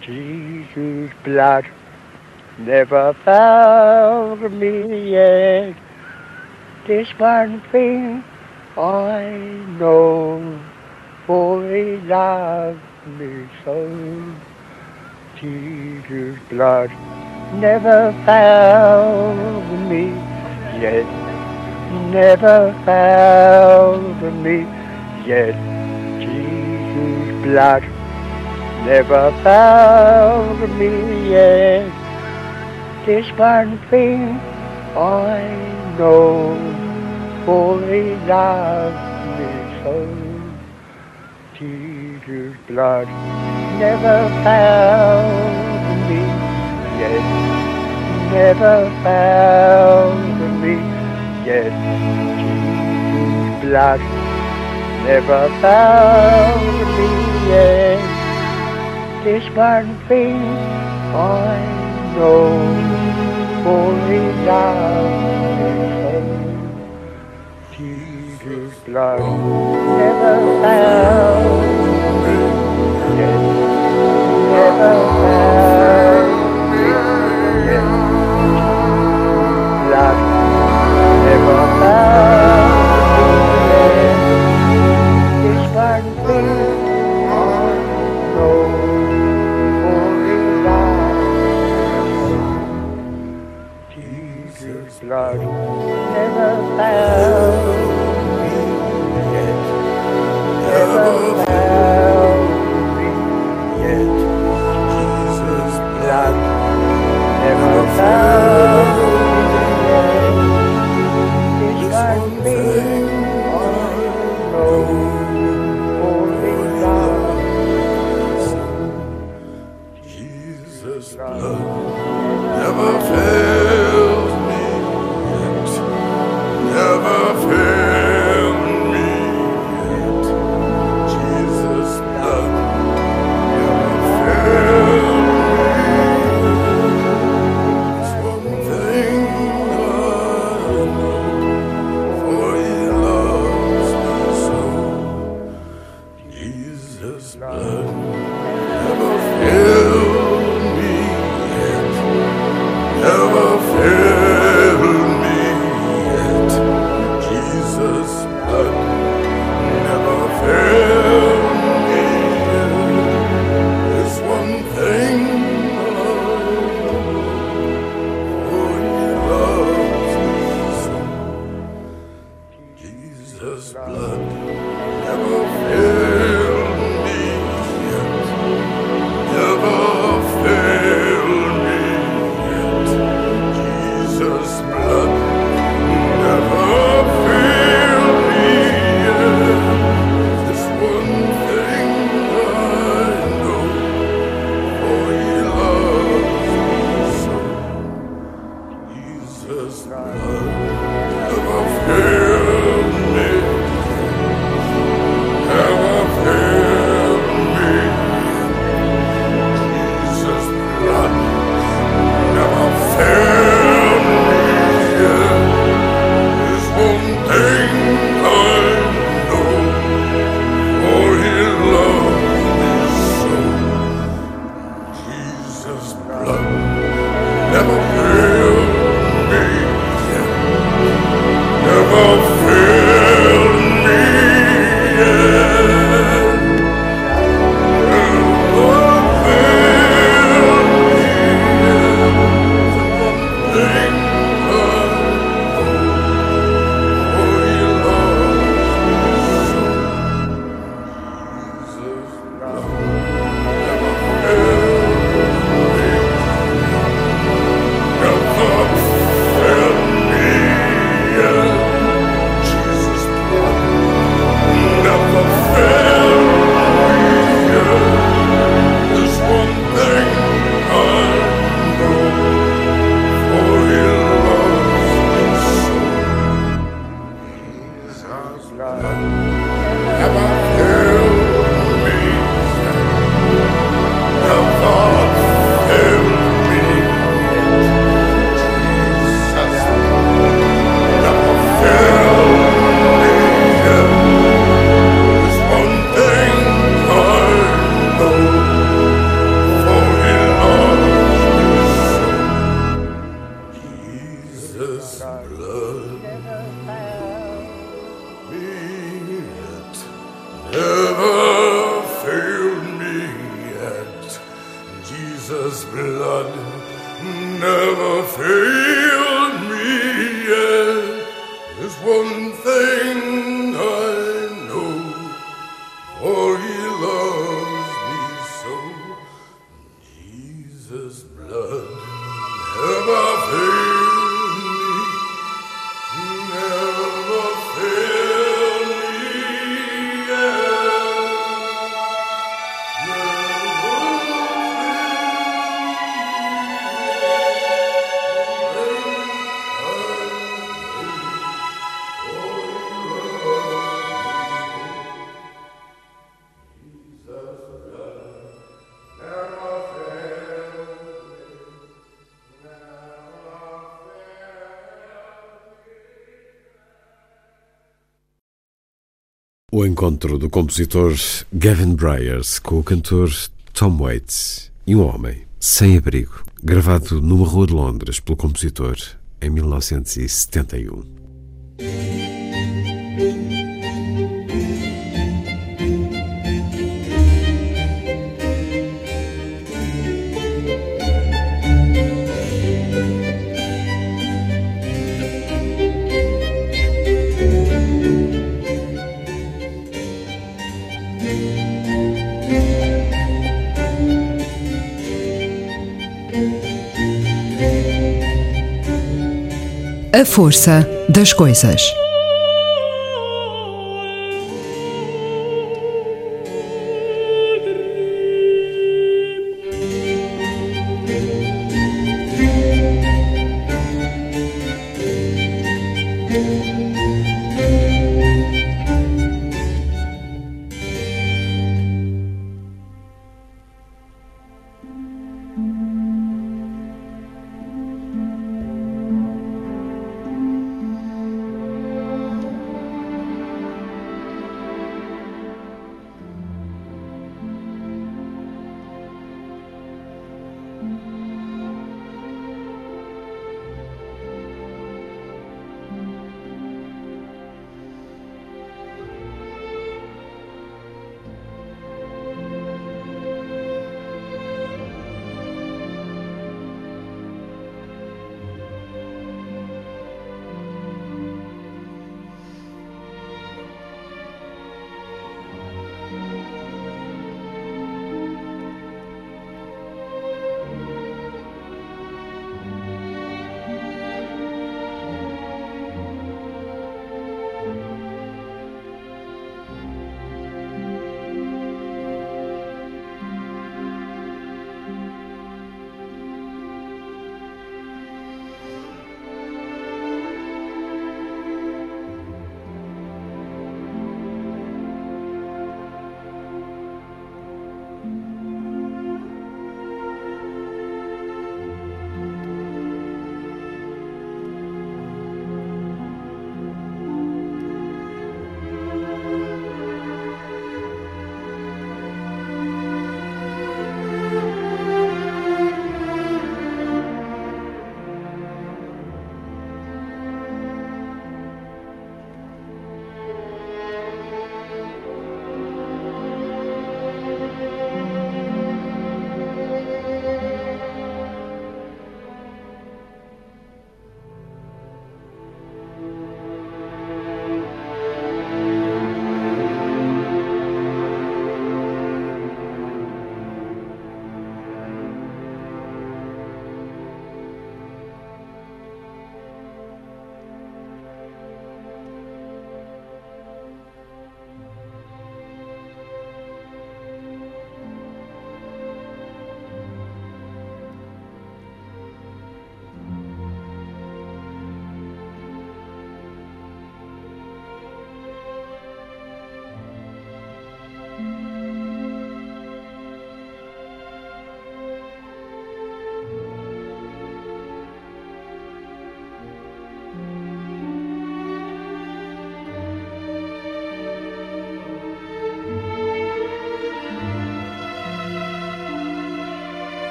[SPEAKER 3] Jesus' blood never found me yet. This one thing I know, for he loved me so. Jesus' blood never found me yet, never found me yet. Jesus' blood never found me yet. This one thing I know, for he loved me so. Jesus' blood never found me yet, never found me yet. Jesus' blood never found me yet. This one thing I know, for he loved Jesus' blood never found me yet, never found me yet. Blood never found never found me yet. This one
[SPEAKER 1] O encontro do compositor Gavin Bryars com o cantor Tom Waits e um homem sem abrigo, gravado numa rua de Londres pelo compositor em 1971.
[SPEAKER 4] Força das coisas.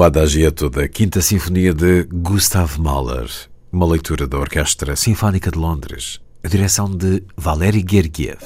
[SPEAKER 1] O Adagietto da Quinta Sinfonia de Gustav Mahler, uma leitura da Orquestra Sinfónica de Londres, a direção de Valery Gergiev.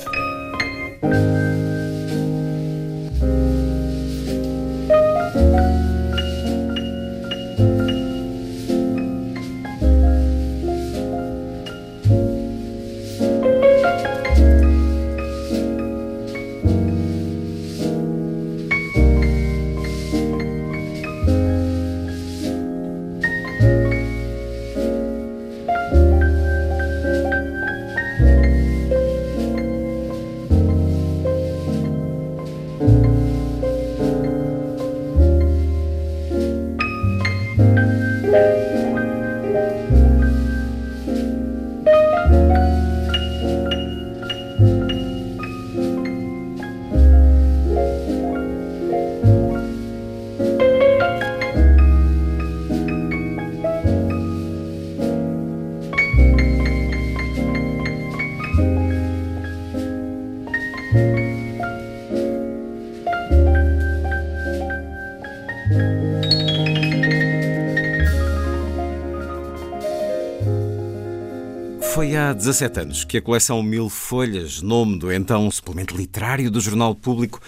[SPEAKER 1] 17 anos que a coleção Mil Folhas, nome do então suplemento literário do Jornal Público,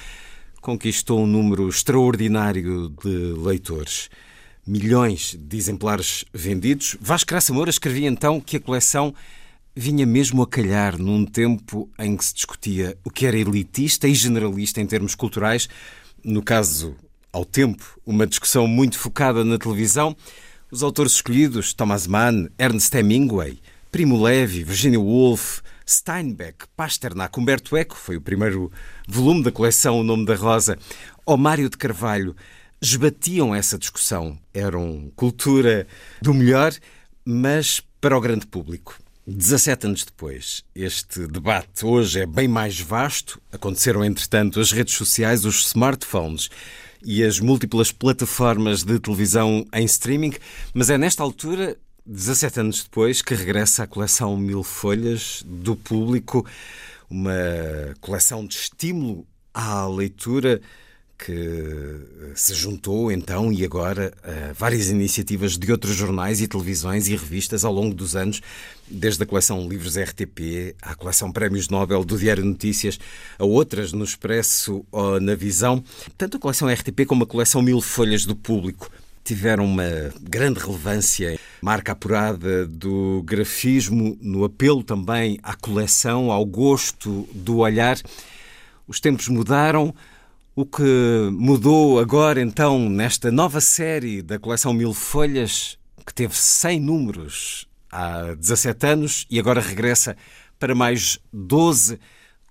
[SPEAKER 1] conquistou um número extraordinário de leitores. Milhões de exemplares vendidos. Vasco Graça Moura escrevia então que a coleção vinha mesmo a calhar num tempo em que se discutia o que era elitista e generalista em termos culturais. No caso, ao tempo, uma discussão muito focada na televisão. Os autores escolhidos, Thomas Mann, Ernest Hemingway, Primo Levi, Virginia Woolf, Steinbeck, Pasternak, Humberto Eco, foi o primeiro volume da coleção O Nome da Rosa, ou Mário de Carvalho, esbatiam essa discussão. Eram cultura do melhor, mas para o grande público. 17 anos depois, este debate hoje é bem mais vasto. Aconteceram, entretanto, as redes sociais, os smartphones e as múltiplas plataformas de televisão em streaming, mas é nesta altura 17 anos depois, que regressa a coleção Mil Folhas do Público, uma coleção de estímulo à leitura que se juntou então e agora a várias iniciativas de outros jornais e televisões e revistas ao longo dos anos, desde a coleção Livros RTP à coleção Prémios Nobel do Diário Notícias, a outras no Expresso ou na Visão, tanto a coleção RTP como a coleção Mil Folhas do Público tiveram uma grande relevância, marca apurada do grafismo, no apelo também à coleção, ao gosto do olhar. Os tempos mudaram. O que mudou agora, então, nesta nova série da coleção Mil Folhas, que teve 100 números há 17 anos e agora regressa para mais 12,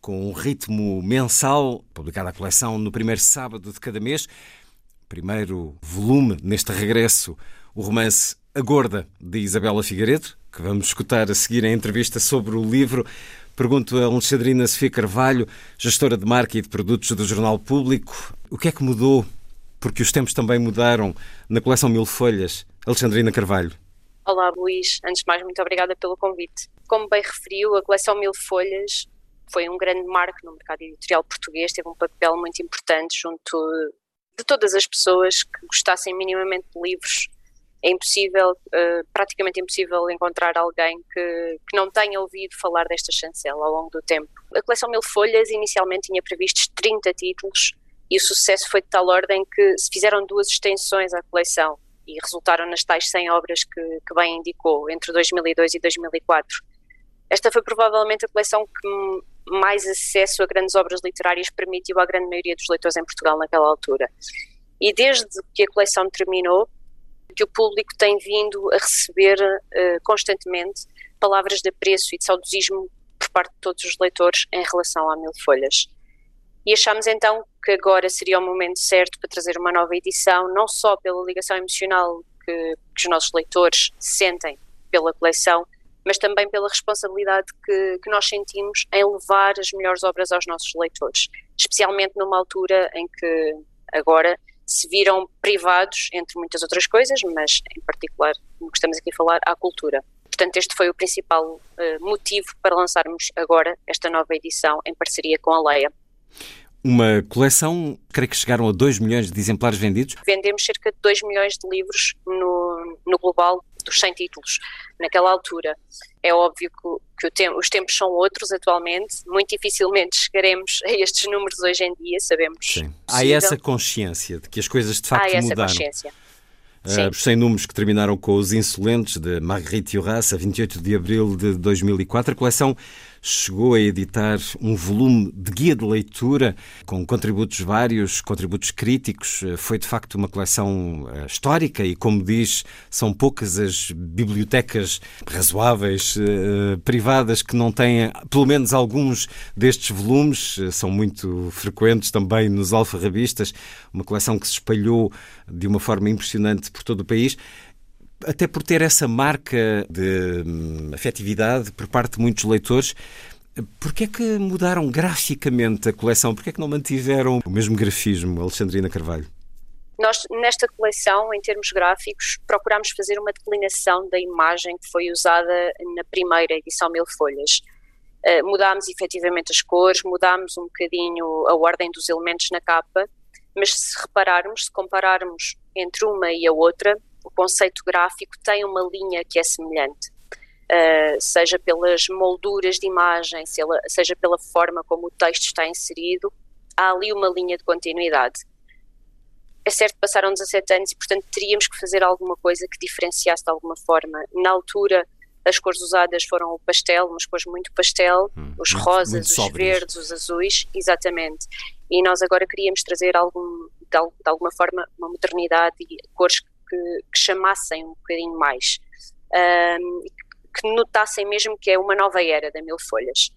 [SPEAKER 1] com um ritmo mensal, publicada a coleção no primeiro sábado de cada mês primeiro volume neste regresso, o romance A Gorda, de Isabela Figueiredo, que vamos escutar a seguir a entrevista sobre o livro. Pergunto a Alexandrina Sofia Carvalho, gestora de marca e de produtos do Jornal Público, o que é que mudou? Porque os tempos também mudaram na coleção Mil Folhas. Alexandrina Carvalho.
[SPEAKER 5] Olá, Luís. Antes de mais, muito obrigada pelo convite. Como bem referiu, a coleção Mil Folhas foi um grande marco no mercado editorial português, teve um papel muito importante junto de todas as pessoas que gostassem minimamente de livros. É impossível, uh, praticamente impossível, encontrar alguém que, que não tenha ouvido falar desta chancela ao longo do tempo. A coleção Mil Folhas inicialmente tinha previstos 30 títulos e o sucesso foi de tal ordem que se fizeram duas extensões à coleção e resultaram nas tais 100 obras que, que bem indicou, entre 2002 e 2004. Esta foi provavelmente a coleção que mais acesso a grandes obras literárias permitiu à grande maioria dos leitores em Portugal naquela altura. E desde que a coleção terminou, que o público tem vindo a receber uh, constantemente palavras de apreço e de saudosismo por parte de todos os leitores em relação a Mil Folhas. E achamos então que agora seria o momento certo para trazer uma nova edição, não só pela ligação emocional que, que os nossos leitores sentem pela coleção, mas também pela responsabilidade que, que nós sentimos em levar as melhores obras aos nossos leitores, especialmente numa altura em que agora se viram privados, entre muitas outras coisas, mas em particular, como estamos aqui a falar, à cultura. Portanto, este foi o principal uh, motivo para lançarmos agora esta nova edição em parceria com a Leia.
[SPEAKER 1] Uma coleção, creio que chegaram a 2 milhões de exemplares vendidos.
[SPEAKER 5] Vendemos cerca de 2 milhões de livros no, no global dos 100 títulos naquela altura. É óbvio que, que os tempos são outros atualmente, muito dificilmente chegaremos a estes números hoje em dia, sabemos.
[SPEAKER 1] Sim. Há essa consciência de que as coisas de facto
[SPEAKER 5] Há essa
[SPEAKER 1] mudaram.
[SPEAKER 5] Consciência.
[SPEAKER 1] Uh, os 100 números que terminaram com Os Insolentes, de Marguerite Duras, a 28 de abril de 2004. A coleção chegou a editar um volume de guia de leitura com contributos vários, contributos críticos. Foi de facto uma coleção uh, histórica e, como diz, são poucas as bibliotecas razoáveis, uh, privadas, que não têm pelo menos alguns destes volumes. São muito frequentes também nos alfarrabistas. Uma coleção que se espalhou de uma forma impressionante por todo o país até por ter essa marca de hum, afetividade por parte de muitos leitores. Porquê é que mudaram graficamente a coleção? Porquê é que não mantiveram o mesmo grafismo, Alexandrina Carvalho?
[SPEAKER 5] Nós, nesta coleção, em termos gráficos, procurámos fazer uma declinação da imagem que foi usada na primeira edição Mil Folhas. Uh, mudámos efetivamente as cores, mudámos um bocadinho a ordem dos elementos na capa, mas se repararmos, se compararmos entre uma e a outra, o conceito gráfico tem uma linha que é semelhante. Uh, seja pelas molduras de imagem, seja pela forma como o texto está inserido, há ali uma linha de continuidade. É certo que passaram 17 anos e, portanto, teríamos que fazer alguma coisa que diferenciasse de alguma forma. Na altura, as cores usadas foram o pastel, umas cores muito pastel, hum, os muito, rosas, muito os verdes, os azuis, exatamente. E nós agora queríamos trazer algum, de, de alguma forma uma modernidade e cores que, que chamassem um bocadinho mais, um, que notassem mesmo que é uma nova era da Mil Folhas.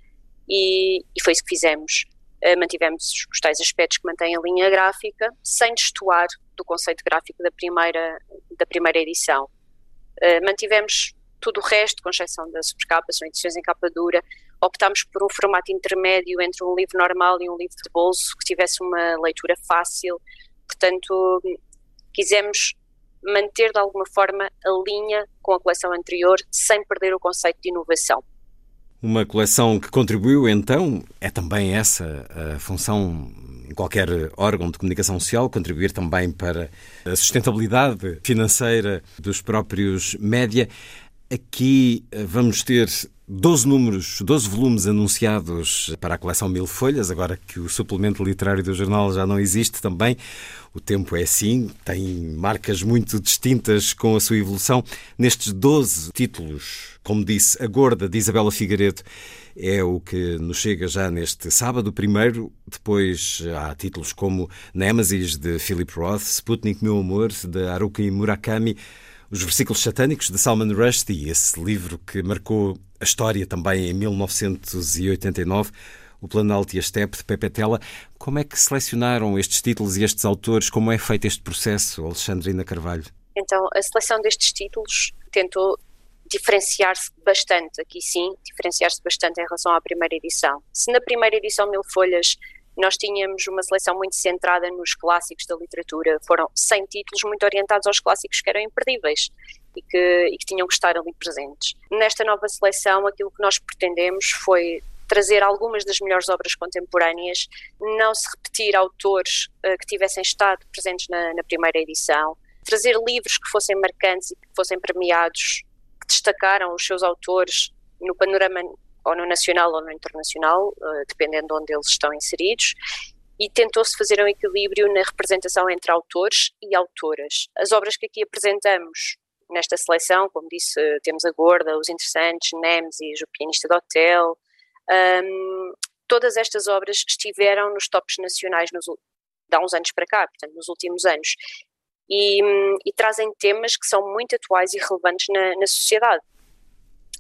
[SPEAKER 5] E, e foi isso que fizemos. Uh, mantivemos os tais aspectos que mantêm a linha gráfica, sem destoar do conceito gráfico da primeira, da primeira edição. Uh, mantivemos tudo o resto, com exceção da supercapa, são edições em capa dura. Optámos por um formato intermédio entre um livro normal e um livro de bolso, que tivesse uma leitura fácil. Portanto, quisemos manter de alguma forma a linha com a coleção anterior sem perder o conceito de inovação.
[SPEAKER 1] Uma coleção que contribuiu, então, é também essa a função em qualquer órgão de comunicação social, contribuir também para a sustentabilidade financeira dos próprios média. Aqui eh, vamos ter 12 números, 12 volumes anunciados para a coleção Mil Folhas, agora que o suplemento literário do jornal já não existe também. O tempo é assim, tem marcas muito distintas com a sua evolução. Nestes 12 títulos, como disse, A Gorda de Isabela Figueiredo é o que nos chega já neste sábado, primeiro. Depois há títulos como Nemesis de Philip Roth, Sputnik Meu Amor de Haruki Murakami. Os versículos satânicos de Salman Rushdie, esse livro que marcou a história também em 1989, O Planalto e a Steppe de Pepe Tela. Como é que selecionaram estes títulos e estes autores? Como é feito este processo, Alexandrina Carvalho?
[SPEAKER 5] Então, a seleção destes títulos tentou diferenciar-se bastante, aqui sim, diferenciar-se bastante em relação à primeira edição. Se na primeira edição Mil Folhas nós tínhamos uma seleção muito centrada nos clássicos da literatura. Foram 100 títulos muito orientados aos clássicos que eram imperdíveis e que, e que tinham que estar ali presentes. Nesta nova seleção, aquilo que nós pretendemos foi trazer algumas das melhores obras contemporâneas, não se repetir autores uh, que tivessem estado presentes na, na, primeira edição, trazer livros que fossem marcantes e que fossem premiados, que destacaram os seus autores no panorama ou no nacional ou no internacional, uh, dependendo de onde eles estão inseridos, e tentou-se fazer um equilíbrio na representação entre autores e autoras. As obras que aqui apresentamos nesta seleção, como disse, temos a Gorda, Os Interessantes, Nemesis, O Pianista do Hotel, um, todas estas obras estiveram nos tops nacionais nos, há uns anos para cá, portanto, nos últimos anos, e, e trazem temas que são muito atuais e relevantes na, na sociedade.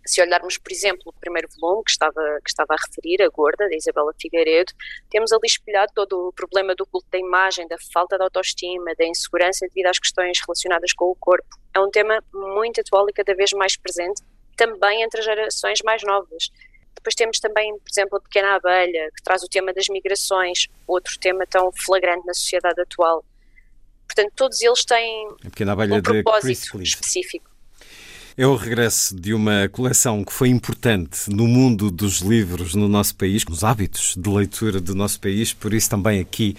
[SPEAKER 5] Se olharmos, por exemplo, o primeiro volume que estava, que estava a referir, A Gorda, da Isabela Figueiredo, temos ali espelhado todo o problema do culto da imagem, da falta de autoestima, da insegurança devido às questões relacionadas com o corpo. É um tema muito atual e cada vez mais presente, também entre as gerações mais novas. Depois temos também, por exemplo, a Pequena Abelha, que traz o tema das migrações, outro tema tão flagrante na sociedade atual. Portanto, todos eles têm um propósito específico.
[SPEAKER 1] É o regresso de uma coleção que foi importante no mundo dos livros no nosso país, nos hábitos de leitura do nosso país, por isso também aqui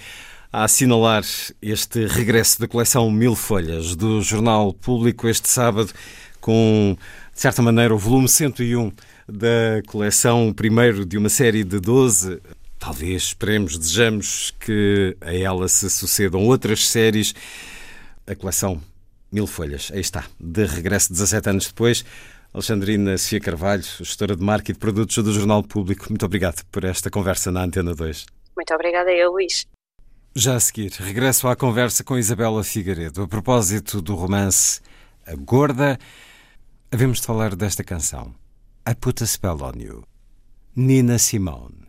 [SPEAKER 1] a assinalar este regresso da coleção Mil Folhas do Jornal Público este sábado, com, de certa maneira, o volume 101 da coleção, primeiro de uma série de 12. Talvez, esperemos, desejamos que a ela se sucedam outras séries. A coleção Mil Folhas, aí está, de regresso 17 anos depois. Alexandrina Sofia Carvalho, gestora de marca e de produtos do Jornal Público, muito obrigado por esta conversa na Antena 2.
[SPEAKER 5] Muito obrigada eu, Luís.
[SPEAKER 1] Já a seguir, regresso à conversa com Isabela Figueiredo. A propósito do romance A Gorda, havemos de falar desta canção. I Put a Spell on You. Nina Simone.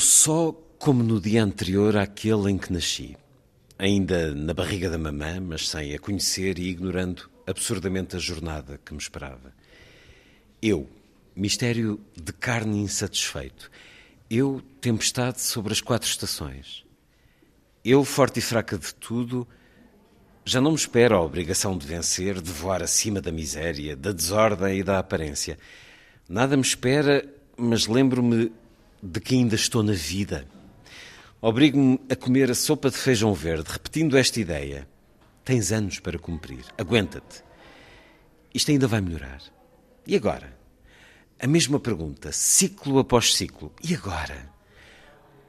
[SPEAKER 1] Só como no dia anterior àquele em que nasci. Ainda na barriga da mamã, mas sem a conhecer e ignorando absurdamente a jornada que me esperava. Eu, mistério de carne insatisfeito. Eu, tempestade sobre as quatro estações. Eu, forte e fraca de tudo, já não me espero a obrigação de vencer, de voar acima da miséria, da desordem e da aparência. Nada me espera, mas lembro-me de que ainda estou na vida. Obrigo-me a comer a sopa de feijão verde, repetindo esta ideia. Tens anos para cumprir. Aguenta-te. Isto ainda vai melhorar. E agora? A mesma pergunta, ciclo após ciclo. E agora?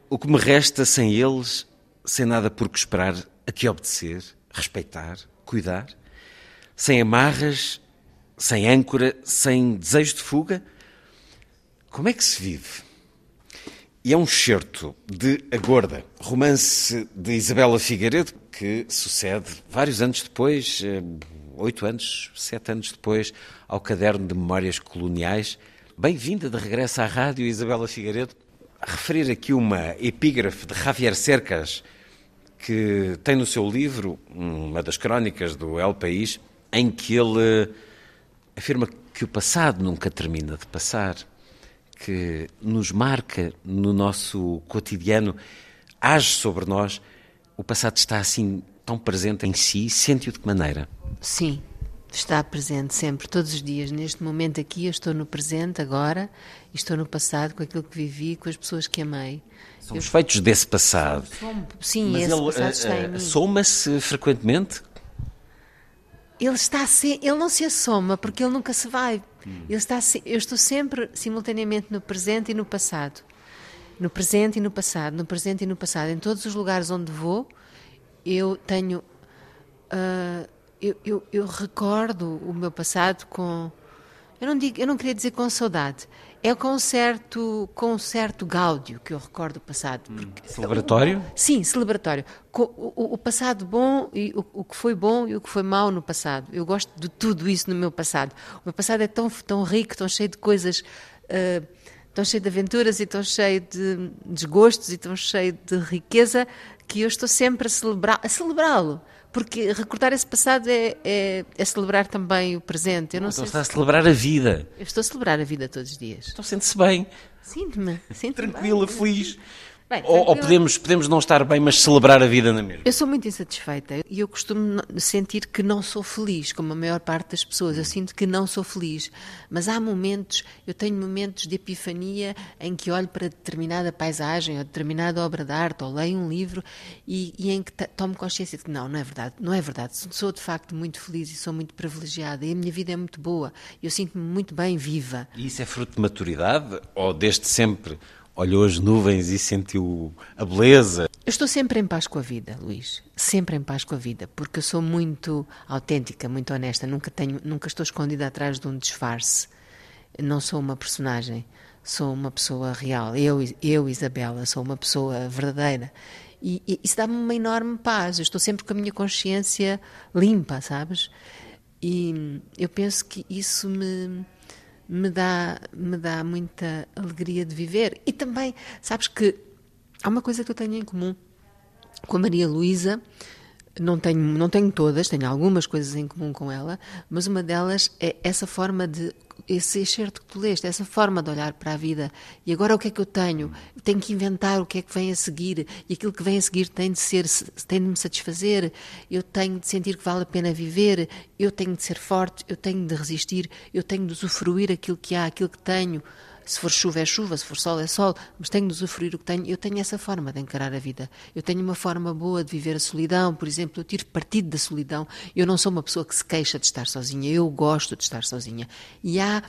[SPEAKER 1] O que me resta sem eles, sem nada por que esperar, a que obedecer, respeitar, cuidar? Sem amarras, sem âncora, sem desejo de fuga? Como é que se vive? E é um excerto de A Gorda, romance de Isabela Figueiredo, que sucede vários anos depois, eh, oito anos, sete anos depois, ao caderno de Memórias Coloniais. Bem-vinda de regresso à rádio, Isabela Figueiredo. A referir aqui uma epígrafe de Javier Cercas, que tem no seu livro uma das crónicas do El País, em que ele afirma que o passado nunca termina de passar que nos marca no nosso cotidiano, age sobre nós, o passado está assim tão presente em si, sente-o de que maneira?
[SPEAKER 6] Sim, está presente sempre, todos os dias. Neste momento aqui, eu estou no presente agora, e estou no passado com aquilo que vivi, com as pessoas que amei.
[SPEAKER 1] Somos feitos desse passado.
[SPEAKER 6] Som- Sim,
[SPEAKER 1] Mas
[SPEAKER 6] esse
[SPEAKER 1] ele
[SPEAKER 6] passado
[SPEAKER 1] eh,
[SPEAKER 6] está em
[SPEAKER 1] eh,
[SPEAKER 6] mim.
[SPEAKER 1] soma-se frequentemente?
[SPEAKER 6] Ele está se... ele não se assoma porque ele nunca se vai. Ele está eu estou sempre simultaneamente no presente e no passado. No presente e no passado, no presente e no passado. Em todos os lugares onde vou, eu tenho ah, eu, eu, eu recordo o meu passado com eu não digo, eu não queria dizer com saudade. É com um certo, com certo gáudio que eu recordo o passado. porque-
[SPEAKER 1] Celebratório?
[SPEAKER 6] Sim, celebratório. O, o- o passado bom e o, o que foi bom e o que foi mau no passado. Eu gosto de tudo isso no meu passado. O meu passado é tão, tão rico, tão cheio de coisas, ah, tão cheio de aventuras e tão cheio de desgostos e tão cheio de riqueza que eu estou sempre a celebrar, a celebrá-lo. Porque recordar esse passado é, é, é celebrar também o presente. Eu não
[SPEAKER 1] Então
[SPEAKER 6] sei
[SPEAKER 1] está a
[SPEAKER 6] se-
[SPEAKER 1] celebrar a vida.
[SPEAKER 6] Eu estou a celebrar a vida todos os dias.
[SPEAKER 1] Então sente-se bem.
[SPEAKER 6] Sinto-me. Sinto-me
[SPEAKER 1] Tranquila, feliz.
[SPEAKER 6] Bem,
[SPEAKER 1] Ou, ou podemos, podemos não estar bem, mas celebrar a vida na mesma.
[SPEAKER 6] Eu sou muito insatisfeita e eu costumo sentir que não sou feliz, como a maior parte das pessoas. Eu sinto que não sou feliz. Mas há momentos, eu tenho momentos de epifania em que olho para determinada paisagem ou determinada obra de arte ou leio um livro e, e em que tomo consciência de que não, não é verdade. Não é verdade. Sou de facto muito feliz e sou muito privilegiada e a minha vida é muito boa. Eu sinto-me muito bem viva.
[SPEAKER 1] E isso é fruto de maturidade? Ou desde sempre olhou as nuvens e sentiu a beleza?
[SPEAKER 6] Eu estou sempre em paz com a vida, Luís. Sempre em paz com a vida, porque eu sou muito autêntica, muito honesta. Nunca tenho, nunca estou escondida atrás de um disfarce. Não sou uma personagem. Sou uma pessoa real. Eu, eu Isabela, sou uma pessoa verdadeira. E, e isso dá-me uma enorme paz. Eu estou sempre com a minha consciência limpa, sabes? E eu penso que isso me me dá, me dá muita alegria de viver. E também, sabes que há uma coisa que eu tenho em comum com a Maria Luísa, não tenho, não tenho todas, tenho algumas coisas em comum com ela, mas uma delas é essa forma de, esse excerto que tu leste, essa forma de olhar para a vida. E agora o que é que eu tenho? Tenho que inventar o que é que vem a seguir, e aquilo que vem a seguir tem de ser, tem de me satisfazer, eu tenho de sentir que vale a pena viver, eu tenho de ser forte, eu tenho de resistir, eu tenho de usufruir aquilo que há, aquilo que tenho. Se for chuva é chuva, se for sol é sol, mas tenho de usufruir o que tenho. Eu tenho essa forma de encarar a vida. Eu tenho uma forma boa de viver a solidão, por exemplo, eu tiro partido da solidão. Eu não sou uma pessoa que se queixa de estar sozinha, eu gosto de estar sozinha. E há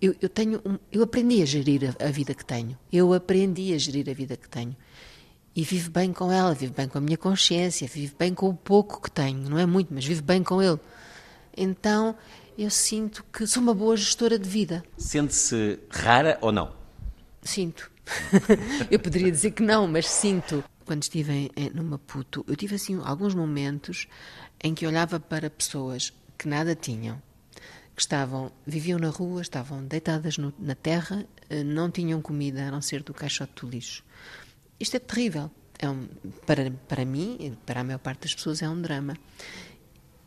[SPEAKER 6] eu, eu tenho um- eu aprendi a gerir a, a vida que tenho. Eu aprendi a gerir a vida que tenho. E vivo bem com ela, vivo bem com a minha consciência, vivo bem com o pouco que tenho, não é muito, mas vivo bem com ele. Então, eu sinto que sou uma boa gestora de vida.
[SPEAKER 1] Sente-se rara ou não?
[SPEAKER 6] Sinto. eu poderia dizer que não, mas sinto. Quando estive em, em, no Maputo, eu tive assim alguns momentos em que olhava para pessoas que nada tinham, que estavam, viviam na rua, estavam deitadas no- na terra, eh, não tinham comida a não ser do caixote do lixo. Isto é terrível. É um, para, para mim, para a maior parte das pessoas, é um drama.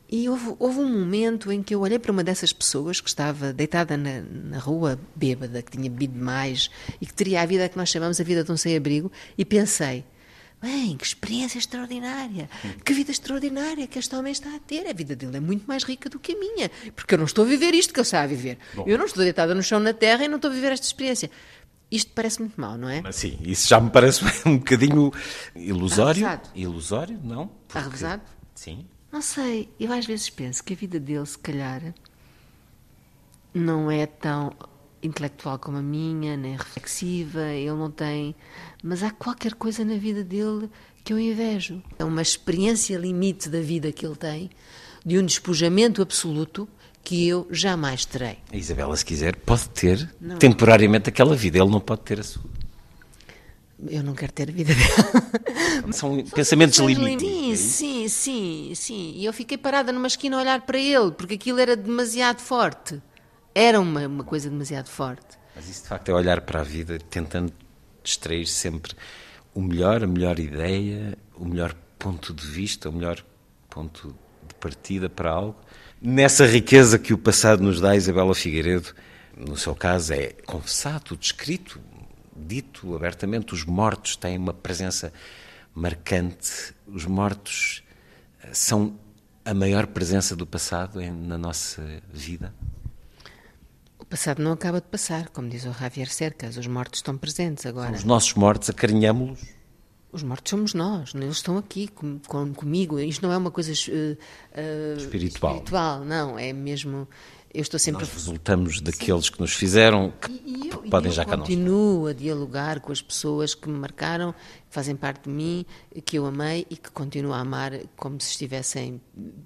[SPEAKER 6] E houve, houve um momento em que eu olhei para uma dessas pessoas que estava deitada na, na rua, bêbada, que tinha bebido mais e que teria a vida que nós chamamos a vida de um sem-abrigo, e pensei: bem, que experiência extraordinária, que vida extraordinária que este homem está a ter. A vida dele é muito mais rica do que a minha, porque eu não estou a viver isto que ele está a viver.
[SPEAKER 1] Bom.
[SPEAKER 6] Eu não estou deitada no chão na terra e não estou a viver esta experiência. Isto parece muito mal, não é?
[SPEAKER 1] Mas sim, isso já me parece um bocadinho ilusório.
[SPEAKER 6] Arrasado.
[SPEAKER 1] Ilusório, não?
[SPEAKER 6] Está revezado?
[SPEAKER 1] Sim.
[SPEAKER 6] Não sei, eu às vezes penso que a vida dele, se calhar, não é tão intelectual como a minha, nem reflexiva, ele não tem. Mas há qualquer coisa na vida dele que eu invejo. É uma experiência limite da vida que ele tem, de um despojamento absoluto que eu jamais terei.
[SPEAKER 1] A Isabela, se quiser, pode ter
[SPEAKER 6] Não.
[SPEAKER 1] temporariamente aquela vida, ele não pode ter a sua.
[SPEAKER 6] Eu não quero ter a vida dela.
[SPEAKER 1] São pensamentos
[SPEAKER 6] São
[SPEAKER 1] limites.
[SPEAKER 6] Sim,
[SPEAKER 1] é
[SPEAKER 6] sim, sim, sim. E eu fiquei parada numa esquina a olhar para ele, porque aquilo era demasiado forte. Era uma, uma coisa demasiado forte.
[SPEAKER 1] Mas isso de facto é olhar para a vida tentando extrair sempre o melhor, a melhor ideia, o melhor ponto de vista, o melhor ponto de partida para algo. Nessa riqueza que o passado nos dá, Isabela Figueiredo, no seu caso, é confessado, descrito, dito abertamente. Os mortos têm uma presença marcante. Os mortos são a maior presença do passado na nossa vida?
[SPEAKER 6] O passado não acaba de passar, como diz o Javier Cercas, os mortos estão presentes agora.
[SPEAKER 1] Os nossos mortos, acarinhamos-los?
[SPEAKER 6] Os mortos somos nós, eles estão aqui com, com- comigo. Isto não é uma coisa eh, eh,
[SPEAKER 1] Espiritual.
[SPEAKER 6] espiritual, não, é mesmo. Eu estou sempre
[SPEAKER 1] Nós resultamos daqueles que nos fizeram, que
[SPEAKER 6] E eu,
[SPEAKER 1] podem
[SPEAKER 6] eu
[SPEAKER 1] já cá não
[SPEAKER 6] continuo a dialogar com as pessoas que me marcaram, que fazem parte de mim, que eu amei e que continuo a amar como se estivessem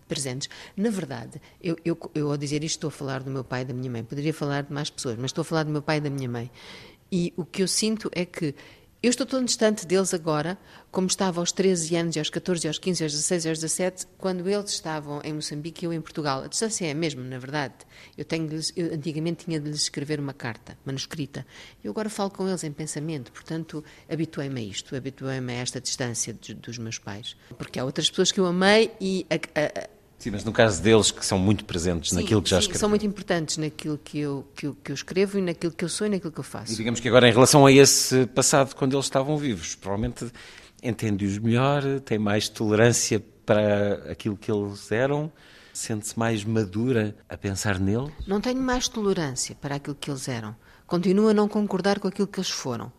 [SPEAKER 6] presentes. Na verdade, eu, eu, eu ao dizer isto estou a falar do meu pai e da minha mãe. Poderia falar de mais pessoas, mas estou a falar do meu pai e da minha mãe. E o que eu sinto é que eu estou tão distante deles agora, como estava aos 13 anos, aos 14, e aos 15, e aos 16, e aos 17, quando eles estavam em Moçambique e eu em Portugal. A distância é a mesma, na verdade. Eu tenho de eu antigamente tinha de lhes escrever uma carta, manuscrita. Eu agora falo com eles em pensamento, portanto, habituei-me a isto, habituei-me a esta distância dos, dos meus pais. Porque há outras pessoas que eu amei e a- a-
[SPEAKER 1] Sim, mas no caso deles, que são muito presentes
[SPEAKER 6] Sim,
[SPEAKER 1] naquilo que já
[SPEAKER 6] sim,
[SPEAKER 1] escreveram.
[SPEAKER 6] São muito importantes naquilo que eu, que, eu, que eu escrevo e naquilo que eu sou e naquilo que eu faço.
[SPEAKER 1] E digamos que agora, em relação a esse passado, quando eles estavam vivos, provavelmente entende-os melhor, tem mais tolerância para aquilo que eles eram, sente-se mais madura a pensar nele.
[SPEAKER 6] Não tenho mais tolerância para aquilo que eles eram. Continuo a não concordar com aquilo que eles foram.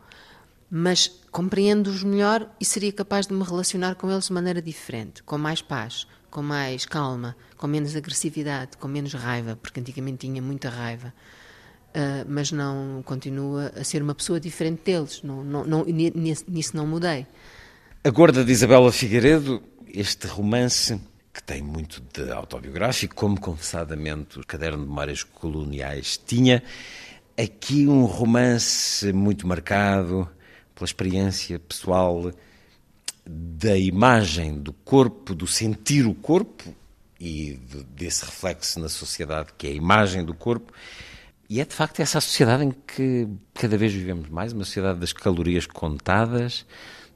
[SPEAKER 6] Mas compreendo-os melhor e seria capaz de me relacionar com eles de maneira diferente, com mais paz, com mais calma, com menos agressividade, com menos raiva, porque antigamente tinha muita raiva. Ah, mas não continua a ser uma pessoa diferente deles. Não, não, não, ni- nisso nisso não mudei.
[SPEAKER 1] A Gorda de Isabela Figueiredo, este romance que tem muito de autobiográfico, como confessadamente o Caderno de Memórias Coloniais tinha, aqui um romance muito marcado pela experiência pessoal da imagem do corpo, do sentir o corpo e de- desse reflexo na sociedade que é a imagem do corpo. E é de facto essa sociedade em que cada vez vivemos mais, uma sociedade das calorias contadas,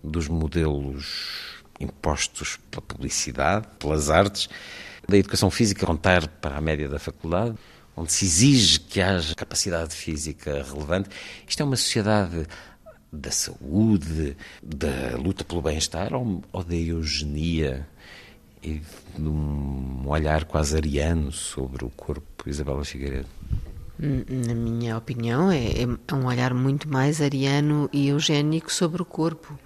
[SPEAKER 1] dos modelos impostos pela publicidade, pelas artes, da educação física contar para a média da faculdade, onde se exige que haja capacidade física relevante. Isto é uma sociedade da saúde, da luta pelo bem-estar ou, ou da eugenia e de um olhar quase ariano sobre o corpo, Isabela Figueiredo?
[SPEAKER 6] N- Na minha opinião, é, é um olhar muito mais ariano e eugénico sobre o corpo.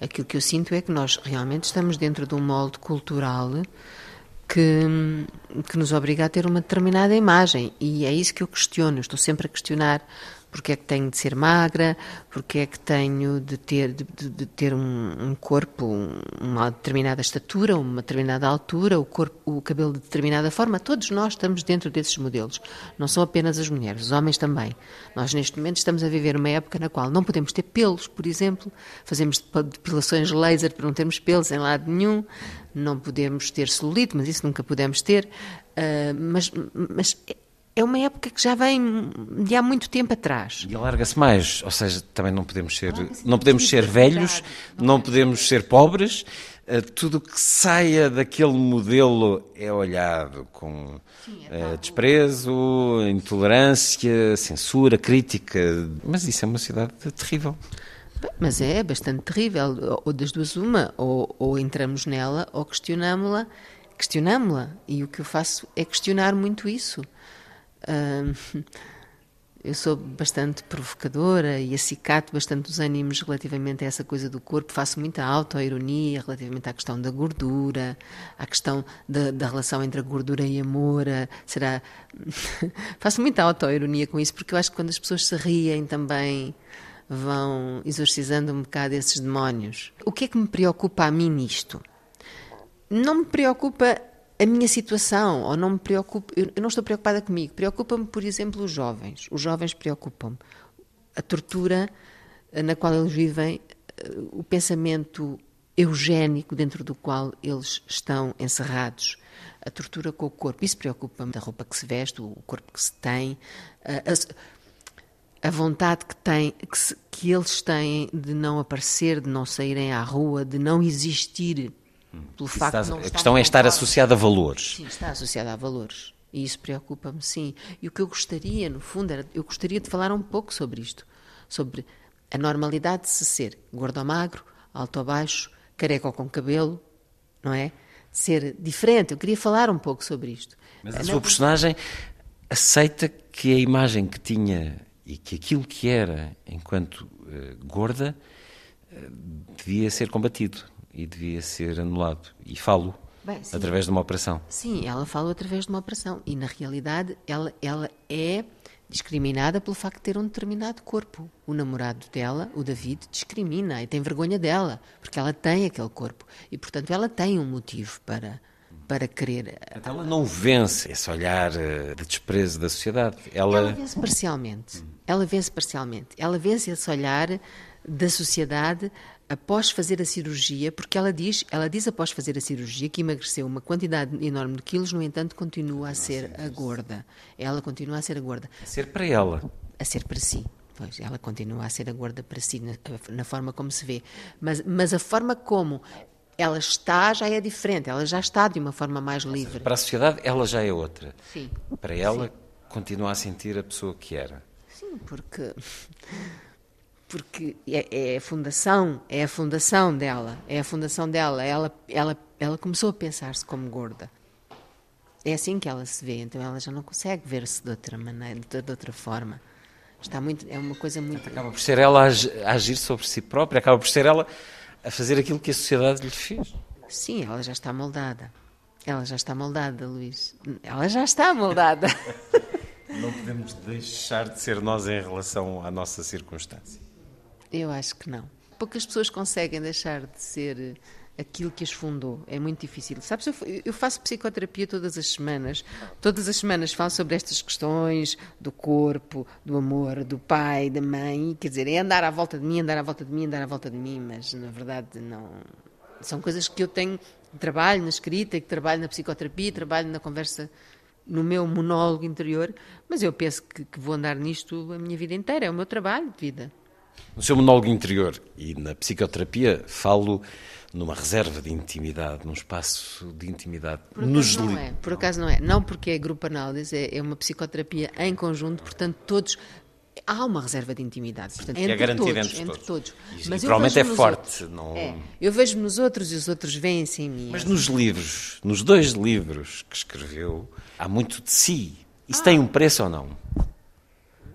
[SPEAKER 6] Aquilo que eu sinto é que nós realmente estamos dentro de um molde cultural que, que nos obriga a ter uma determinada imagem. E é isso que eu questiono. Estou sempre a questionar porque é que tenho de ser magra, porque é que tenho de ter, de, de- de ter um, um corpo, um- uma determinada estatura, uma determinada altura, o, corpo, o cabelo de determinada forma. Todos nós estamos dentro desses modelos. Não são apenas as mulheres, os homens também. Nós, neste momento, estamos a viver uma época na qual não podemos ter pelos, por exemplo, fazemos depilações laser para não termos pelos em lado nenhum, não podemos ter celulite, mas isso nunca pudemos ter. Ah, mas, mas é uma época que já vem de há muito tempo atrás.
[SPEAKER 1] E alarga-se mais, ou seja, também não podemos ser, não podemos ser velhos, não podemos ser pobres, eh, tudo o que saia daquele modelo é olhado com eh, desprezo, intolerância, censura, crítica, mas isso é uma cidade terrível.
[SPEAKER 6] Mas é bastante terrível. Ou das duas, uma, ou, ou entramos nela ou questionámo-la. Questionámo-la. E o que eu faço é questionar muito isso. Eu sou bastante provocadora e acicato bastante os ânimos relativamente a essa coisa do corpo. Faço muita autoironia relativamente à questão da gordura, à questão da, da relação entre a gordura e amor. Será. Faço muita autoironia com isso, porque eu acho que quando as pessoas se riem também vão exorcizando um bocado esses demónios. O que é que me preocupa a mim nisto? Não me preocupa a minha situação, ou não me preocupa, eu não estou preocupada comigo. Preocupa-me, por exemplo, os jovens. Os jovens preocupam-me. A tortura eh, na qual eles vivem, eh, o pensamento eugénico dentro do qual eles estão encerrados, a tortura com o corpo, isso preocupa-me. A roupa que se veste, o corpo que se tem, a- a- a vontade que, tem, que, se- que eles têm de não aparecer, de não saírem à rua, de não existir pelo
[SPEAKER 1] Isso
[SPEAKER 6] facto
[SPEAKER 1] está-
[SPEAKER 6] de
[SPEAKER 1] a questão é estar associada a valores.
[SPEAKER 6] Sim, está associada a valores. E isso preocupa-me, sim. E o que eu gostaria, no fundo, era, eu gostaria de falar um pouco sobre isto. Sobre a normalidade de se ser gordo ou magro, alto ou baixo, careca ou com cabelo, não é? ser diferente. Eu queria falar um pouco sobre isto.
[SPEAKER 1] Mas a
[SPEAKER 6] Na-
[SPEAKER 1] sua personagem aceita que a imagem que tinha e que aquilo que era enquanto eh, gorda eh, devia ser combatido e devia ser anulado. E falo
[SPEAKER 6] Bem, sim.
[SPEAKER 1] através de uma operação.
[SPEAKER 6] Sim, ela fala através de uma operação e na realidade ela, ela é discriminada pelo facto de ter um determinado corpo. O namorado dela, o David, discrimina e tem vergonha dela porque ela tem aquele corpo e portanto ela tem um motivo para para querer.
[SPEAKER 1] Então ela não vence esse olhar eh, de desprezo da sociedade. Ela,
[SPEAKER 6] Ela vence parcialmente. Ela vence parcialmente. Ela vence esse olhar da sociedade após fazer a cirurgia, porque ela diz, ela diz após fazer a cirurgia que emagreceu uma quantidade enorme de quilos, no entanto continua a ser a gorda. Ela continua a ser a gorda.
[SPEAKER 1] a ser para ela.
[SPEAKER 6] A ser para si. Pois, ela continua a ser a gorda para si, na, na forma como se vê. Mas, mas a forma como ela está já é diferente, ela já está de uma forma mais livre.
[SPEAKER 1] Para a sociedade, ela já é outra.
[SPEAKER 6] Sim.
[SPEAKER 1] Para ela, continua a sentir a pessoa que era.
[SPEAKER 6] Sim, porque porque é, é a fundação, é a fundação dela, é a fundação dela. Ela, ela, ela começou a pensar-se como gorda. É assim que ela se vê, então ela já não consegue ver-se de outra maneira, de, de outra forma. Está muito, é uma coisa muito.
[SPEAKER 1] Acaba por ser ela a agir sobre si própria, acaba por ser ela a fazer aquilo que a sociedade lhe fez.
[SPEAKER 6] Sim, ela já está moldada. Ela já está moldada, Luís. Ela já está moldada.
[SPEAKER 1] Não podemos deixar de ser nós em relação à nossa circunstância.
[SPEAKER 6] Eu acho que não. Poucas pessoas conseguem deixar de ser eh, aquilo que as fundou. É muito difícil. Sabes, eu, eu faço psicoterapia todas as semanas. Todas as semanas falo sobre estas questões do corpo, do amor, do pai, da mãe. Quer dizer, é andar à volta de mim, andar à volta de mim, andar à volta de mim, mas na verdade não. São coisas que eu tenho, trabalho na escrita, que trabalho na psicoterapia, trabalho na conversa, no meu monólogo interior, mas eu penso que, que vou andar nisto a minha vida inteira. É o meu trabalho de vida.
[SPEAKER 1] No seu monólogo interior e na psicoterapia, falo numa reserva de intimidade, num espaço de intimidade.
[SPEAKER 6] Por
[SPEAKER 1] Nos
[SPEAKER 6] não é, por acaso não é. Não porque é grupo análise, é, é uma psicoterapia em conjunto, portanto todos há uma reserva de intimidade, portanto,
[SPEAKER 1] que é
[SPEAKER 6] entre
[SPEAKER 1] garantida
[SPEAKER 6] todos,
[SPEAKER 1] entre todos. E- e
[SPEAKER 6] Mas
[SPEAKER 1] provavelmente é forte,
[SPEAKER 6] outros.
[SPEAKER 1] não-
[SPEAKER 6] É, eu vejo nos outros e os outros veem-se em mim.
[SPEAKER 1] Mas nos livros, nos dois livros que escreveu, há muito de si. Isso
[SPEAKER 6] Ah.
[SPEAKER 1] tem um preço ou não?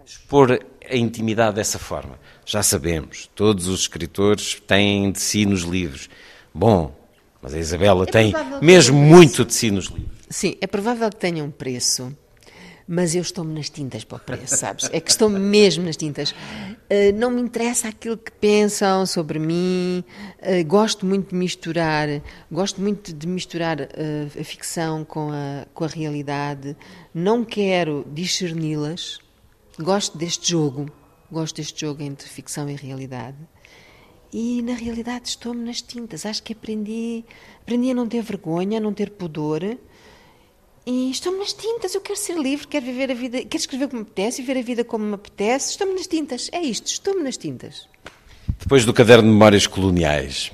[SPEAKER 1] Expor a intimidade dessa forma. Já sabemos, todos os escritores têm de si nos livros. Bom, mas a Isabela
[SPEAKER 6] É
[SPEAKER 1] tem mesmo
[SPEAKER 6] tenha
[SPEAKER 1] muito de si nos livros.
[SPEAKER 6] Sim, é provável que tenha um preço, mas eu estou-me nas tintas para o preço, sabes? É que estou mesmo nas tintas. Uh, não me interessa aquilo que pensam sobre mim, uh, gosto muito de misturar, gosto muito de misturar uh, a ficção com a, com a realidade, não quero discerni-las, gosto deste jogo, gosto deste jogo entre ficção e realidade. E na realidade estou-me nas tintas. Acho que aprendi, aprendi a não ter vergonha, a não ter pudor. E estou-me nas tintas. Eu quero ser livre, quero viver a vida, quero escrever como me apetece, viver a vida como me apetece. Estou-me nas tintas. É isto, estou-me nas tintas.
[SPEAKER 1] Depois do caderno de memórias coloniais,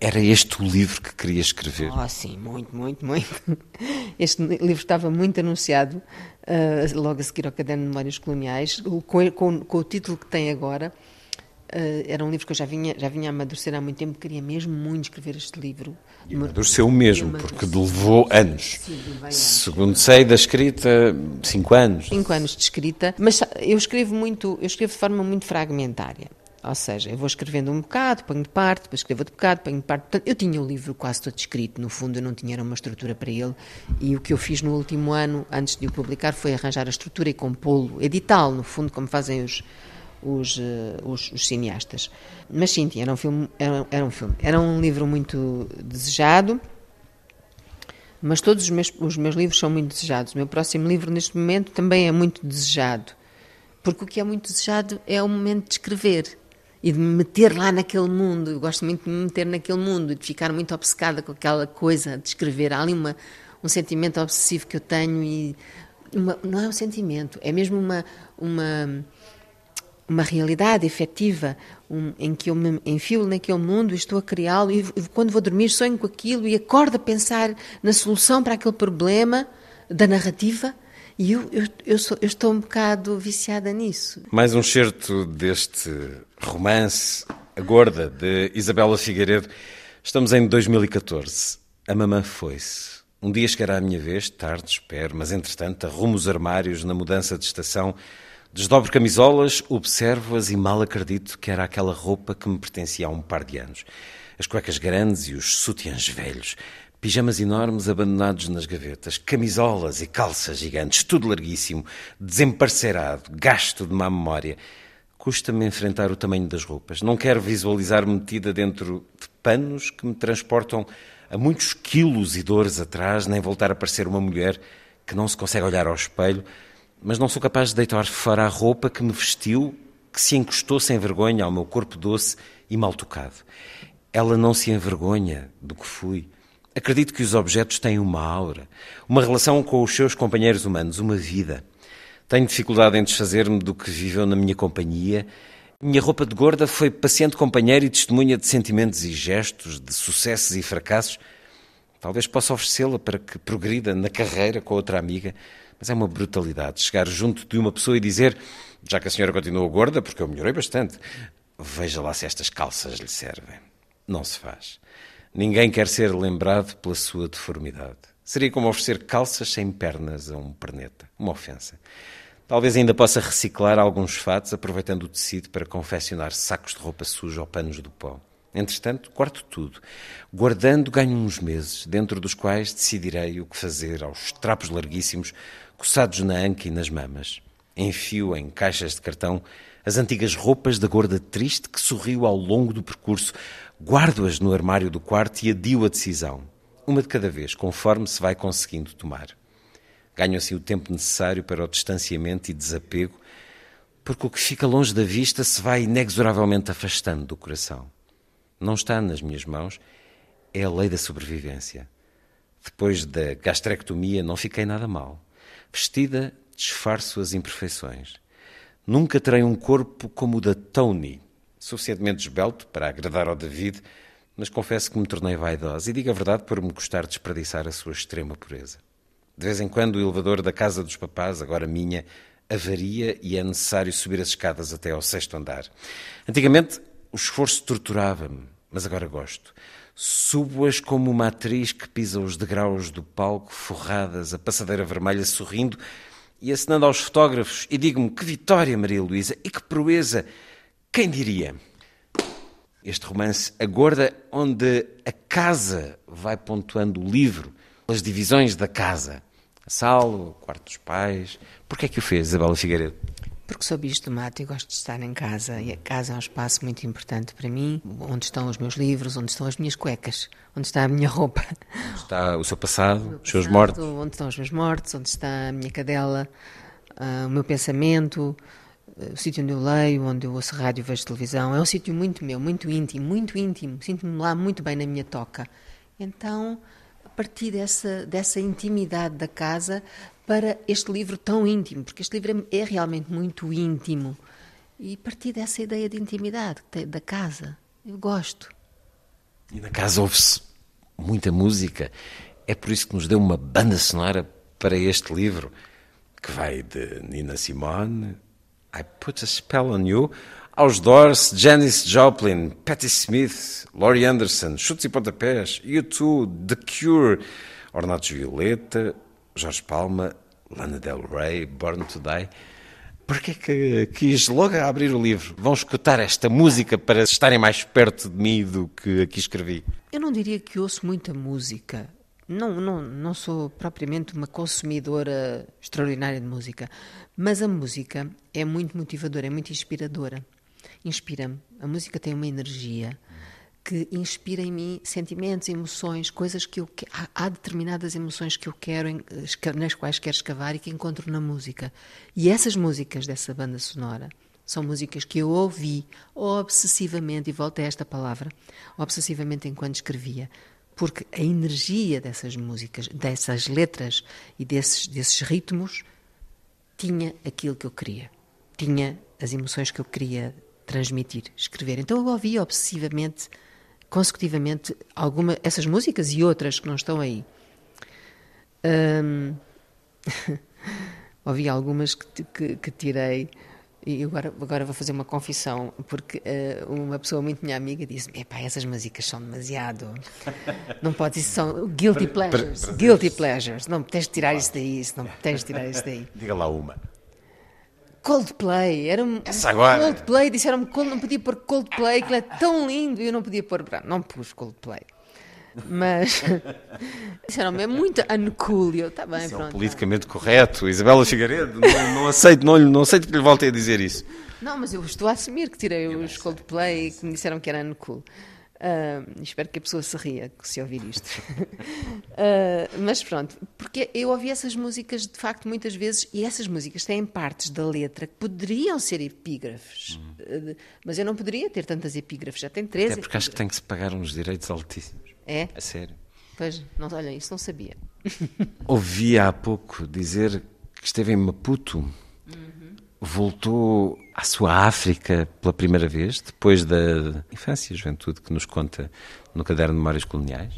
[SPEAKER 1] era este o livro que queria escrever?
[SPEAKER 6] Oh, sim, muito, muito, muito. Este livro estava muito anunciado, uh, logo a seguir ao Caderno de Memórias Coloniais, com, com, com o título que tem agora. Uh, era um livro que eu já vinha, já vinha a amadurecer há muito tempo, queria mesmo muito escrever este livro.
[SPEAKER 1] Amadureceu mesmo, porque levou anos.
[SPEAKER 6] Sim, anos.
[SPEAKER 1] Segundo sei da escrita, cinco anos.
[SPEAKER 6] Cinco anos de escrita, mas eu escrevo muito, eu escrevo de forma muito fragmentária. Ou seja, eu vou escrevendo um bocado, ponho de parte, depois escrevo outro bocado, ponho de parte. Portanto, eu tinha o livro quase todo escrito, no fundo eu não tinha uma estrutura para ele. E o que eu fiz no último ano, antes de o publicar, foi arranjar a estrutura e compô-lo, editá-lo, no fundo, como fazem os, os, uh, os, os, cineastas. Mas sim, era um filme, era, era, um filme, era um livro muito desejado, mas todos os meus, os meus livros são muito desejados. O meu próximo livro, neste momento, também é muito desejado, porque o que é muito desejado é o momento de escrever e de me meter lá naquele mundo. Eu gosto muito de me meter naquele mundo e de ficar muito obcecada com aquela coisa de escrever. Há ali uma, um sentimento obsessivo que eu tenho e uma, não é um sentimento, é mesmo uma uma uma realidade efetiva um, em que eu me enfio naquele mundo e estou a criá-lo e quando vou dormir sonho com aquilo e acordo a pensar na solução para aquele problema da narrativa e eu, eu, eu, sou, eu estou um bocado viciada nisso.
[SPEAKER 1] Mais um certo deste romance, A Gorda, de Isabela Figueiredo. Estamos em 2014. A mamã foi-se. Um dia chegará a minha vez, tarde, espero, mas entretanto arrumo os armários na mudança de estação, desdobro camisolas, observo-as e mal acredito que era aquela roupa que me pertencia há um par de anos. As cuecas grandes e os sutiãs velhos, pijamas enormes abandonados nas gavetas, camisolas e calças gigantes, tudo larguíssimo, desemparcerado, gasto de má memória. Custa-me enfrentar o tamanho das roupas. Não quero visualizar-me metida dentro de panos que me transportam a muitos quilos e dores atrás, nem voltar a parecer uma mulher que não se consegue olhar ao espelho, mas não sou capaz de deitar fora a roupa que me vestiu, que se encostou sem vergonha ao meu corpo doce e mal tocado. Ela não se envergonha do que fui. Acredito que os objetos têm uma aura, uma relação com os seus companheiros humanos, uma vida. Tenho dificuldade em desfazer-me do que viveu na minha companhia. Minha roupa de gorda foi paciente companheira e testemunha de sentimentos e gestos, de sucessos e fracassos. Talvez possa oferecê-la para que progrida na carreira com outra amiga, mas é uma brutalidade chegar junto de uma pessoa e dizer: Já que a senhora continuou gorda, porque eu melhorei bastante, veja lá se estas calças lhe servem. Não se faz. Ninguém quer ser lembrado pela sua deformidade. Seria como oferecer calças sem pernas a um perneta. Uma ofensa. Talvez ainda possa reciclar alguns fatos, aproveitando o tecido para confeccionar sacos de roupa suja ou panos do pó. Entretanto, guardo tudo. Guardando, ganho uns meses, dentro dos quais decidirei o que fazer aos trapos larguíssimos, coçados na anca e nas mamas. Enfio em caixas de cartão as antigas roupas da gorda triste que sorriu ao longo do percurso, guardo-as no armário do quarto e adio a decisão. Uma de cada vez, conforme se vai conseguindo tomar. Ganho assim o tempo necessário para o distanciamento e desapego, porque o que fica longe da vista se vai inexoravelmente afastando do coração. Não está nas minhas mãos, é a lei da sobrevivência. Depois da gastrectomia não fiquei nada mal. Vestida, disfarço as imperfeições. Nunca terei um corpo como o da Tony, suficientemente esbelto para agradar ao David, mas confesso que me tornei vaidosa e digo a verdade por me gostar desperdiçar a sua extrema pureza. De vez em quando o elevador da casa dos papás, agora minha, avaria e é necessário subir as escadas até ao sexto andar. Antigamente o esforço torturava-me, mas agora gosto. Subo-as como uma atriz que pisa os degraus do palco, forradas, a passadeira vermelha, sorrindo e acenando aos fotógrafos, e digo-me que vitória, Maria Luísa, e que proeza! Quem diria? Este romance, A Gorda, onde a casa vai pontuando o livro, as divisões da casa. A sala, o quarto dos pais. Porquê é que o fez, Isabela Figueiredo?
[SPEAKER 6] Porque sou bicho do mato e gosto de estar em casa. E a casa é um espaço muito importante para mim, onde estão os meus livros, onde estão as minhas cuecas, onde está a minha roupa.
[SPEAKER 1] Onde está o seu passado,
[SPEAKER 6] o
[SPEAKER 1] os seus
[SPEAKER 6] passado,
[SPEAKER 1] mortos.
[SPEAKER 6] Onde estão os meus mortos, onde está a minha cadela, ah, o meu pensamento, ah, o sítio onde eu leio, onde eu ouço rádio, vejo televisão. É um sítio muito meu, muito íntimo, muito íntimo. Sinto-me lá muito bem na minha toca. Então, partir dessa, dessa intimidade da casa para este livro tão íntimo, porque este livro é, é realmente muito íntimo. E partir dessa ideia de intimidade da casa, eu gosto.
[SPEAKER 1] E na casa ouve-se muita música. É por isso que nos deu uma banda sonora para este livro, que vai de Nina Simone, I Put a Spell on You, aos Doors, Janis Joplin, Patti Smith, Laurie Anderson, Chutes e Pontapés, U2, The Cure, Ornatos Violeta, Jorge Palma, Lana Del Rey, Born to Die. Porquê que quis logo abrir o livro? Vão escutar esta música para estarem mais perto de mim do que aqui escrevi.
[SPEAKER 6] Eu não diria que ouço muita música. Não, não, não sou propriamente uma consumidora extraordinária de música, mas a música é muito motivadora, é muito inspiradora. Inspira-me. A música tem uma energia que inspira em mim sentimentos, emoções, coisas que eu que- há, determinadas emoções que eu quero nas quais quero escavar e que encontro na música. E essas músicas dessa banda sonora são músicas que eu ouvi obsessivamente e volto a esta palavra, obsessivamente enquanto escrevia, porque a energia dessas músicas, dessas letras e desses desses ritmos tinha aquilo que eu queria, tinha as emoções que eu queria transmitir, escrever. Então eu ouvia obsessivamente, consecutivamente, alguma, essas músicas e outras que não estão aí. Hum, ouvi algumas que, que, que tirei E agora, agora vou fazer uma confissão, porque uh, uma pessoa muito minha amiga disse-me: essas músicas são demasiado. Não pode, isso são guilty pleasures. Guilty pleasures. Não tens de tirar isso daí, isso não tens de tirar isso daí.
[SPEAKER 1] Diga lá uma.
[SPEAKER 6] Coldplay, era um
[SPEAKER 1] Essa agora.
[SPEAKER 6] Coldplay, disseram-me que não podia pôr Coldplay, que ele é tão lindo, e eu não podia pôr, não pus Coldplay. Mas disseram-me, é muito uncool, e eu, está bem,
[SPEAKER 1] Isso é um
[SPEAKER 6] pronto.
[SPEAKER 1] politicamente correto. Isabela Figueiredo, não, não aceito, não, não aceito que lhe voltem a dizer isso.
[SPEAKER 6] Não, mas eu estou a assumir que tirei os Coldplay que me disseram que era uncool. Uh, espero que a pessoa se ria se ouvir isto. Uh, mas pronto, porque eu ouvi essas músicas de facto muitas vezes e essas músicas têm partes da letra que poderiam ser epígrafes, Uh, mas eu não poderia ter tantas epígrafes, já tem 13.
[SPEAKER 1] Até porque acho que tem que se pagar uns direitos altíssimos.
[SPEAKER 6] É?
[SPEAKER 1] A sério.
[SPEAKER 6] Pois, não, olha, isso não sabia.
[SPEAKER 1] Ouvi há pouco dizer que esteve em Maputo. Voltou à sua África pela primeira vez, depois da infância e juventude que nos conta no caderno de Memórias Coloniais.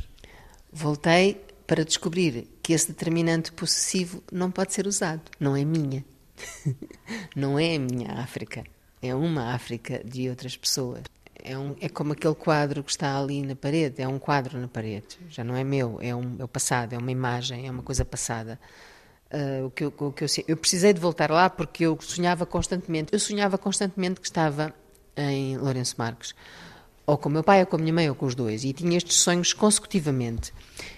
[SPEAKER 6] Voltei para descobrir que esse determinante possessivo não pode ser usado, não é minha. não é a minha África, é uma África de outras pessoas. É, um, é como aquele quadro que está ali na parede, é um quadro na parede, já não é meu, é, um, é o passado, é uma imagem, é uma coisa passada. Uh, o que eu, o que eu, eu precisei de voltar lá porque eu sonhava constantemente, eu sonhava constantemente que estava em Lourenço Marques, ou com o meu pai, ou com a minha mãe, ou com os dois, e tinha estes sonhos consecutivamente.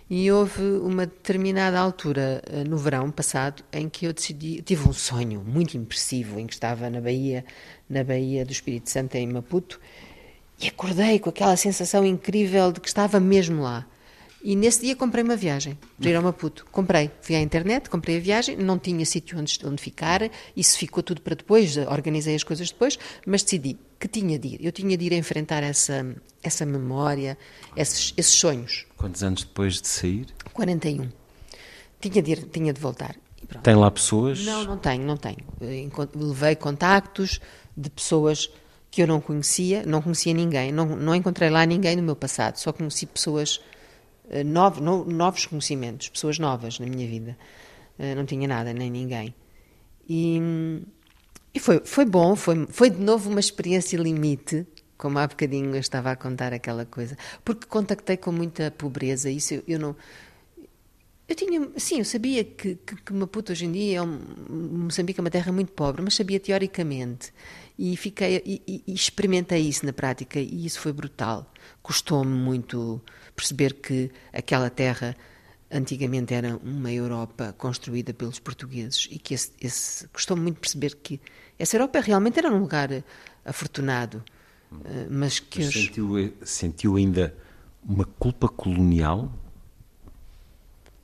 [SPEAKER 6] E houve uma determinada altura, uh, no verão passado, em que eu decidi, tive um sonho muito impressivo, em que estava na Baía, na Baía do Espírito Santo, em Maputo, e acordei com aquela sensação incrível de que estava mesmo lá. E nesse dia comprei uma viagem para ir ao Maputo. Comprei, fui à internet, comprei a viagem, não tinha sítio onde, onde ficar, isso ficou tudo para depois, organizei as coisas depois, mas decidi que tinha de ir. Eu tinha de ir enfrentar essa, essa memória, esses, esses sonhos.
[SPEAKER 1] Quantos anos depois de sair?
[SPEAKER 6] 41. Tinha de ir, tinha de voltar.
[SPEAKER 1] Tem lá pessoas?
[SPEAKER 6] Não, não tenho, não tenho. Encont- Levei contactos de pessoas que eu não conhecia, não conhecia ninguém, não, não encontrei lá ninguém no meu passado, só conheci pessoas eh, novos, no- novos conhecimentos, pessoas novas na minha vida. Eh, Não tinha nada, nem ninguém. E, e foi, foi bom, foi, foi de novo uma experiência limite, como há bocadinho eu estava a contar aquela coisa, porque contactei com muita pobreza, isso eu, eu não. Eu tinha, sim, eu sabia que, que, que Maputo hoje em dia é um, Moçambique é uma terra muito pobre, mas sabia teoricamente e fiquei e- e experimentei isso na prática e isso foi brutal. Custou-me muito perceber que aquela terra antigamente era uma Europa construída pelos portugueses e que esse, esse custou-me muito perceber que essa Europa realmente era um lugar eh, afortunado, eh, mas que
[SPEAKER 1] Mas
[SPEAKER 6] os-
[SPEAKER 1] sentiu, sentiu ainda uma culpa colonial?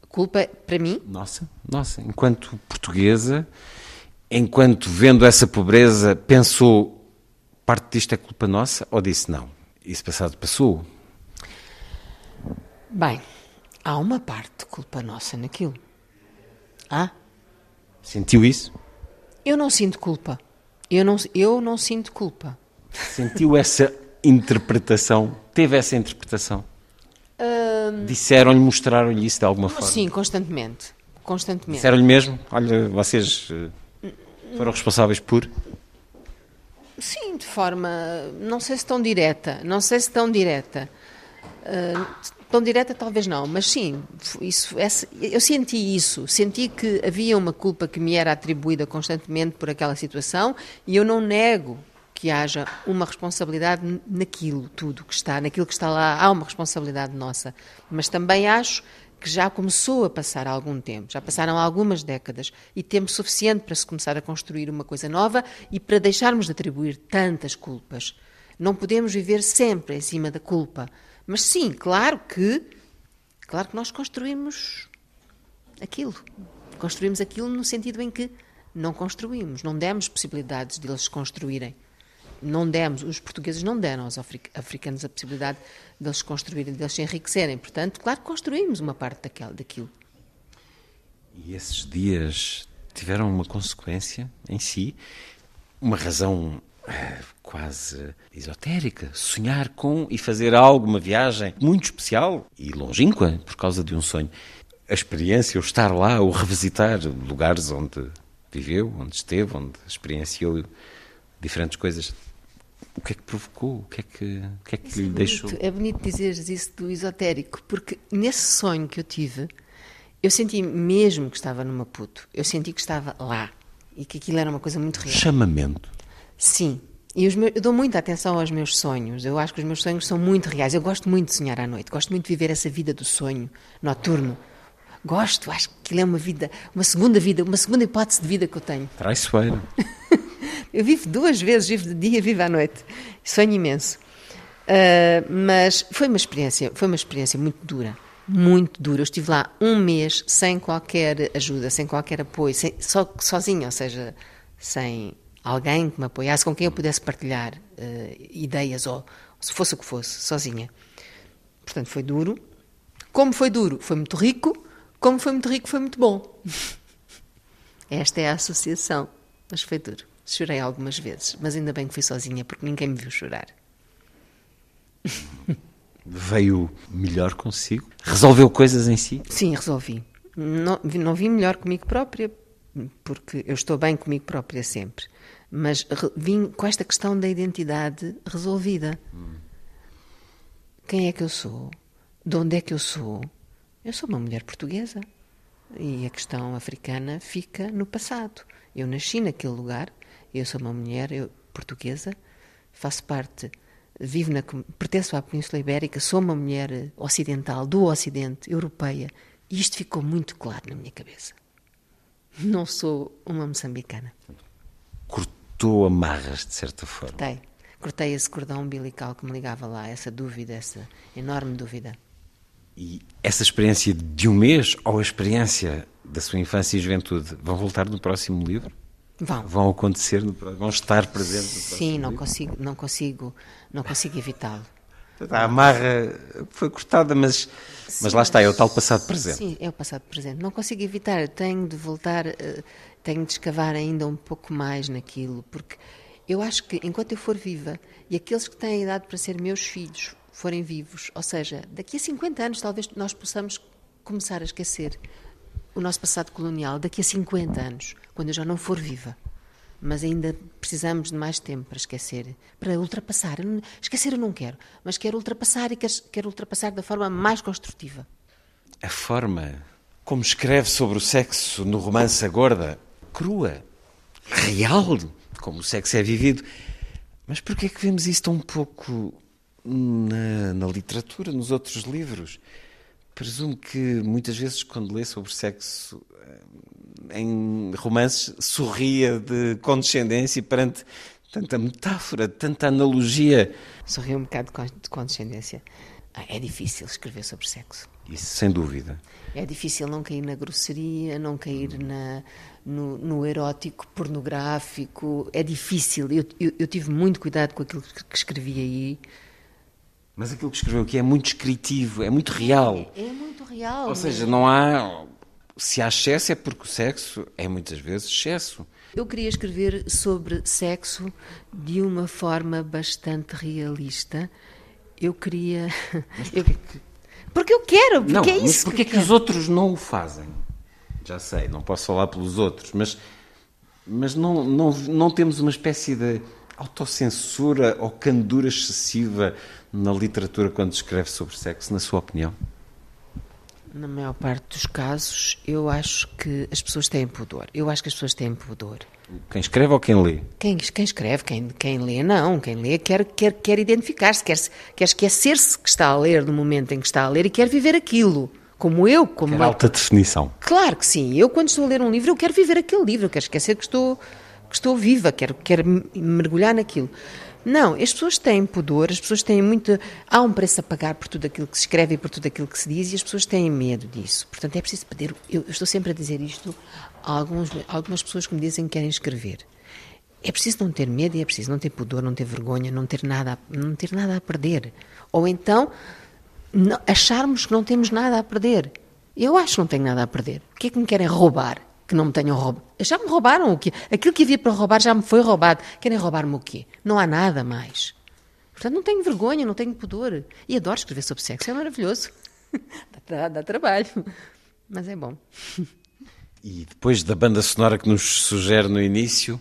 [SPEAKER 6] culpa para mim
[SPEAKER 1] Nossa, nossa, enquanto portuguesa, enquanto vendo essa pobreza, pensou parte disto é culpa nossa ou disse não? Isso passado passou.
[SPEAKER 6] Bem, há uma parte de culpa nossa naquilo. Há?
[SPEAKER 1] Sentiu isso?
[SPEAKER 6] Eu não sinto culpa. Eu não, eu não sinto culpa.
[SPEAKER 1] Sentiu essa interpretação? Teve essa interpretação? Disseram-lhe, mostraram-lhe isso de alguma forma?
[SPEAKER 6] Sim, constantemente. Constantemente.
[SPEAKER 1] Disseram-lhe mesmo? Olha, vocês eh, foram responsáveis por.
[SPEAKER 6] Sim, de forma, não sei se tão direta, não sei se tão direta. Ah, tão direta talvez não, mas sim, isso, essa- eu senti isso, senti que havia uma culpa que me era atribuída constantemente por aquela situação e eu não nego que haja uma responsabilidade naquilo tudo que está, naquilo que está lá, há uma responsabilidade nossa, mas também acho que já começou a passar algum tempo, já passaram algumas décadas e tempo suficiente para se começar a construir uma coisa nova e para deixarmos de atribuir tantas culpas. Não podemos viver sempre em cima da culpa. Mas sim, claro que claro que nós construímos aquilo. Construímos aquilo no sentido em que não construímos, não demos possibilidades de eles se construírem. Não demos, os portugueses não deram aos afric- africanos a possibilidade de eles se construírem, de eles se enriquecerem. Portanto, claro que construímos uma parte daquilo.
[SPEAKER 1] E esses dias tiveram uma consequência em si, uma razão quase esotérica. Sonhar com e fazer algo, uma viagem muito especial e longínqua por causa de um sonho. A experiência, o estar lá, o revisitar lugares onde viveu, onde esteve, onde experienciou diferentes coisas. O que é que provocou? O que é que, o que, é que
[SPEAKER 6] Isso
[SPEAKER 1] lhe
[SPEAKER 6] é
[SPEAKER 1] deixou?
[SPEAKER 6] bonito, é bonito dizeres isso do esotérico, porque nesse sonho que eu tive, eu senti mesmo que estava no Maputo. Eu senti que estava lá e que aquilo era uma coisa muito real.
[SPEAKER 1] Chamamento.
[SPEAKER 6] Sim. E meus- eu dou muita atenção aos meus sonhos. Eu acho que os meus sonhos são muito reais. Eu gosto muito de sonhar à noite. Gosto muito de viver essa vida do sonho noturno. Gosto, acho que aquilo é uma vida, uma segunda vida, uma segunda hipótese de vida que eu tenho.
[SPEAKER 1] Traiçoeira.
[SPEAKER 6] Eu vivo duas vezes, vivo de dia, vivo à noite. Sonho imenso. Ah, mas foi uma experiência, foi uma experiência muito dura, muito dura. Eu estive lá um mês sem qualquer ajuda, sem qualquer apoio, sem- só sozinha, ou seja, sem alguém que me apoiasse, com quem eu pudesse partilhar ah, ideias ou se fosse o que fosse, sozinha. Portanto, foi duro. Como foi duro, foi muito rico. Como foi muito rico, foi muito bom. Esta é a associação. Mas foi duro. Chorei algumas vezes, mas ainda bem que fui sozinha, porque ninguém me viu chorar.
[SPEAKER 1] Veio melhor consigo? Resolveu coisas em si?
[SPEAKER 6] Sim, resolvi. Não, vi- não vim melhor comigo própria, porque eu estou bem comigo própria sempre. Mas vim com esta questão da identidade resolvida. Quem é que eu sou? De onde é que eu sou? Eu sou uma mulher portuguesa. E a questão africana fica no passado. Eu nasci naquele lugar, eu sou uma mulher eu- portuguesa, faço parte, vivo na, pertenço à Península Ibérica, sou uma mulher ocidental, do Ocidente, europeia. E isto ficou muito claro na minha cabeça. Não sou uma moçambicana.
[SPEAKER 1] Cortou amarras, de certa forma.
[SPEAKER 6] Cortei. Cortei esse cordão umbilical que me ligava lá, essa dúvida, essa enorme dúvida.
[SPEAKER 1] E essa experiência de um mês ou a experiência da sua infância e juventude vão voltar no próximo livro?
[SPEAKER 6] Vão.
[SPEAKER 1] Vão acontecer, no, vão estar presentes no próximo
[SPEAKER 6] Sim, não
[SPEAKER 1] livro?
[SPEAKER 6] consigo, não consigo, não consigo evitá-lo.
[SPEAKER 1] A amarra foi cortada, mas, mas lá está, é o tal passado presente.
[SPEAKER 6] Sim, é o passado presente. Não consigo evitar, tenho de voltar, eh, tenho de escavar ainda um pouco mais naquilo, porque eu acho que enquanto eu for viva e aqueles que têm idade para ser meus filhos forem vivos, ou seja, daqui a 50 anos talvez nós possamos começar a esquecer o nosso passado colonial, daqui a 50 anos, quando eu já não for viva. Mas ainda precisamos de mais tempo para esquecer, para ultrapassar. Esquecer eu não quero, mas quero ultrapassar e quero ultrapassar da forma mais construtiva.
[SPEAKER 1] A forma como escreve sobre o sexo no romance A Gorda, crua, real, como o sexo é vivido. Mas porquê é que vemos isso tão pouco na, na literatura, nos outros livros? Presumo que muitas vezes, quando lê sobre sexo eh, em romances, sorria de condescendência perante tanta metáfora, tanta analogia.
[SPEAKER 6] Sorri um bocado de con- de condescendência. Ah, É difícil escrever sobre sexo.
[SPEAKER 1] Isso, sem dúvida.
[SPEAKER 6] É difícil não cair na grosseria, não cair na, no, no erótico pornográfico. É difícil. Eu, eu, eu tive muito cuidado com aquilo que, que escrevi aí.
[SPEAKER 1] Mas aquilo que escreveu aqui é muito descritivo, é muito real.
[SPEAKER 6] É muito real.
[SPEAKER 1] Ou seja, não há. Se há excesso é porque o sexo é muitas vezes excesso.
[SPEAKER 6] Eu queria escrever sobre sexo de uma forma bastante realista. Eu queria. eu- Porque eu quero, porque
[SPEAKER 1] não,
[SPEAKER 6] é isso.
[SPEAKER 1] mas porquê
[SPEAKER 6] que
[SPEAKER 1] que
[SPEAKER 6] eu
[SPEAKER 1] os outros não o fazem? Já sei, não posso falar pelos outros, mas, mas não, não, não temos uma espécie de autocensura ou candura excessiva na literatura quando escreve sobre sexo, na sua opinião?
[SPEAKER 6] Na maior parte dos casos, eu acho que as pessoas têm pudor. Eu acho que as pessoas têm pudor.
[SPEAKER 1] Quem escreve ou quem lê?
[SPEAKER 6] Quem, quem escreve, quem, quem lê, não. Quem lê quer, quer, quer identificar-se, quer, quer esquecer-se que está a ler no momento em que está a ler e quer viver aquilo. Como eu, como uma-
[SPEAKER 1] alta definição.
[SPEAKER 6] Claro que sim. Eu, quando estou a ler um livro, eu quero viver aquele livro, eu quero esquecer que estou, que estou viva, quero, quero me- mergulhar naquilo. Não, as pessoas têm pudor, as pessoas têm muito. Há um preço a pagar por tudo aquilo que se escreve e por tudo aquilo que se diz, e as pessoas têm medo disso. Portanto, é preciso pedir. Eu, estou sempre a dizer isto a, alguns, a algumas pessoas que me dizem que querem escrever. É preciso não ter medo e é preciso não ter pudor, não ter vergonha, não ter nada, não ter nada a perder. Ou então não- acharmos que não temos nada a perder. Eu acho que não tenho nada a perder. O que é que me querem roubar? Que não me tenham roubado. Já me roubaram o quê? Aquilo que havia para roubar já me foi roubado. Querem roubar-me o quê? Não há nada mais. Portanto, não tenho vergonha, não tenho pudor. E adoro escrever sobre sexo, é maravilhoso. dá, dá trabalho, mas é bom.
[SPEAKER 1] E depois da banda sonora que nos sugere no início,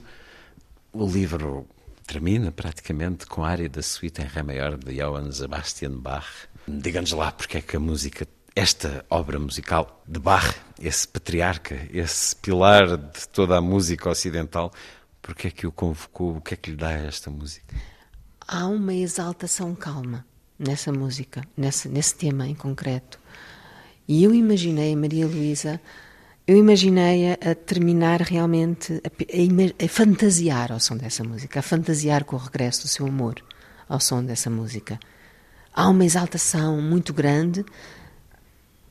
[SPEAKER 1] o livro termina praticamente com a área da suíte em Ré maior de Johann Sebastian Bach. Diga-nos lá porque é que a música, esta obra musical de Bach, esse patriarca, esse pilar de toda a música ocidental, porque é que o convocou? O que é que lhe dá esta música?
[SPEAKER 6] Há uma exaltação calma nessa música, nesse, nesse tema em concreto. E eu imaginei a Maria Luísa, eu imaginei a, a terminar realmente, a, a, a, fantasiar ao som dessa música, a fantasiar com o regresso do seu amor ao som dessa música. Há uma exaltação muito grande,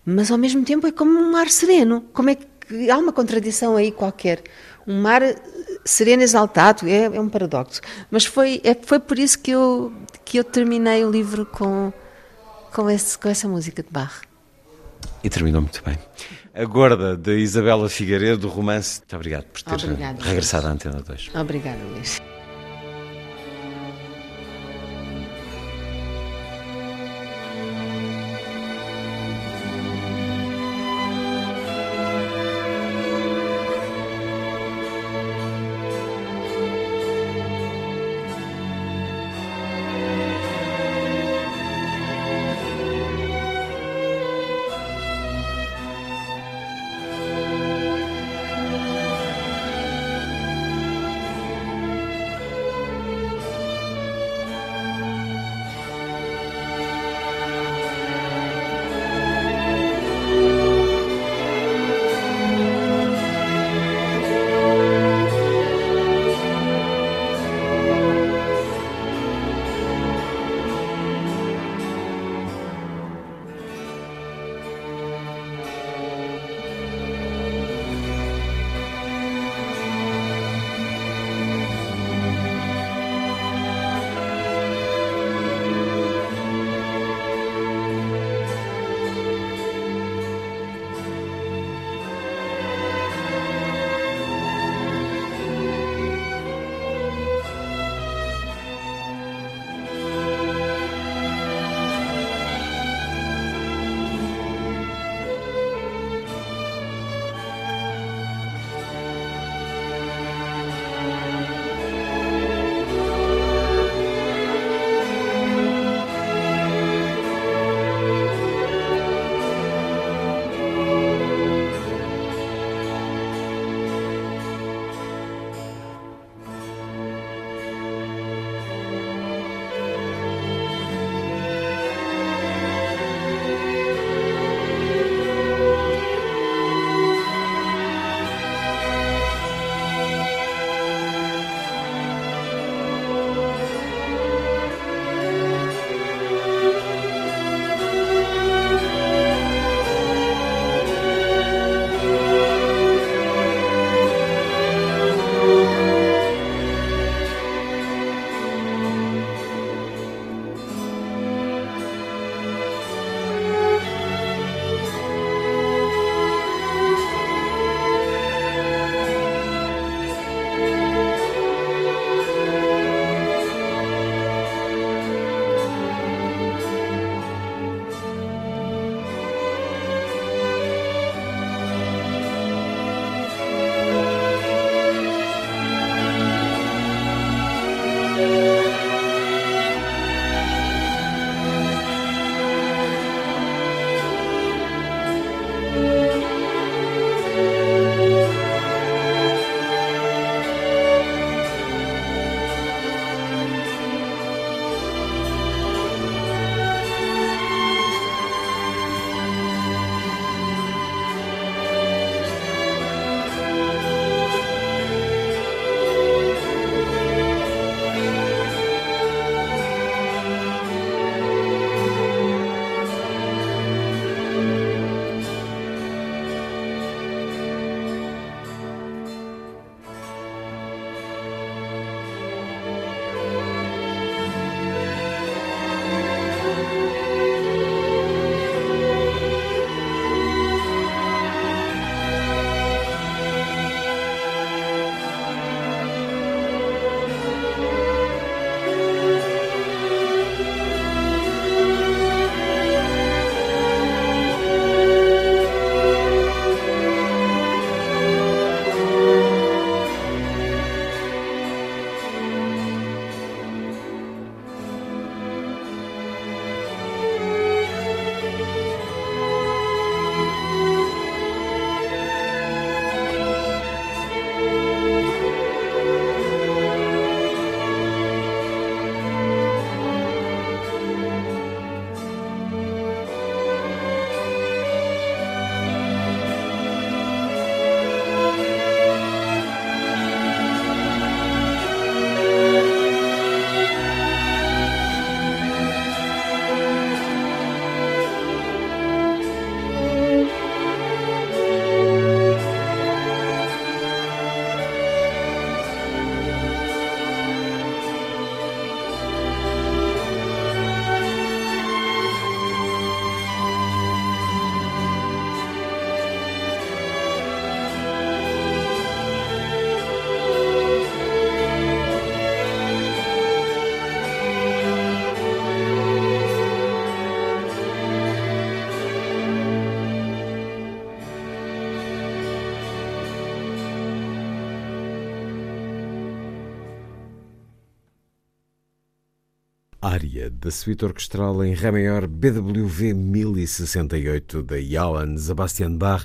[SPEAKER 6] mas ao mesmo tempo é como um mar sereno. Como é que há uma contradição aí qualquer? Um mar sereno exaltado é, é um paradoxo. Mas foi é, foi por isso que eu que eu terminei o livro com com, esse, com essa música de Bach.
[SPEAKER 1] E terminou muito bem. A Gorda, de Isabela Figueiredo, do romance. Muito obrigado por ter
[SPEAKER 6] Obrigada,
[SPEAKER 1] regressado à Antena 2.
[SPEAKER 6] Obrigada, Luís.
[SPEAKER 1] Da suíte orquestral em Ré maior BWV 1068 de Johann Sebastian Bach,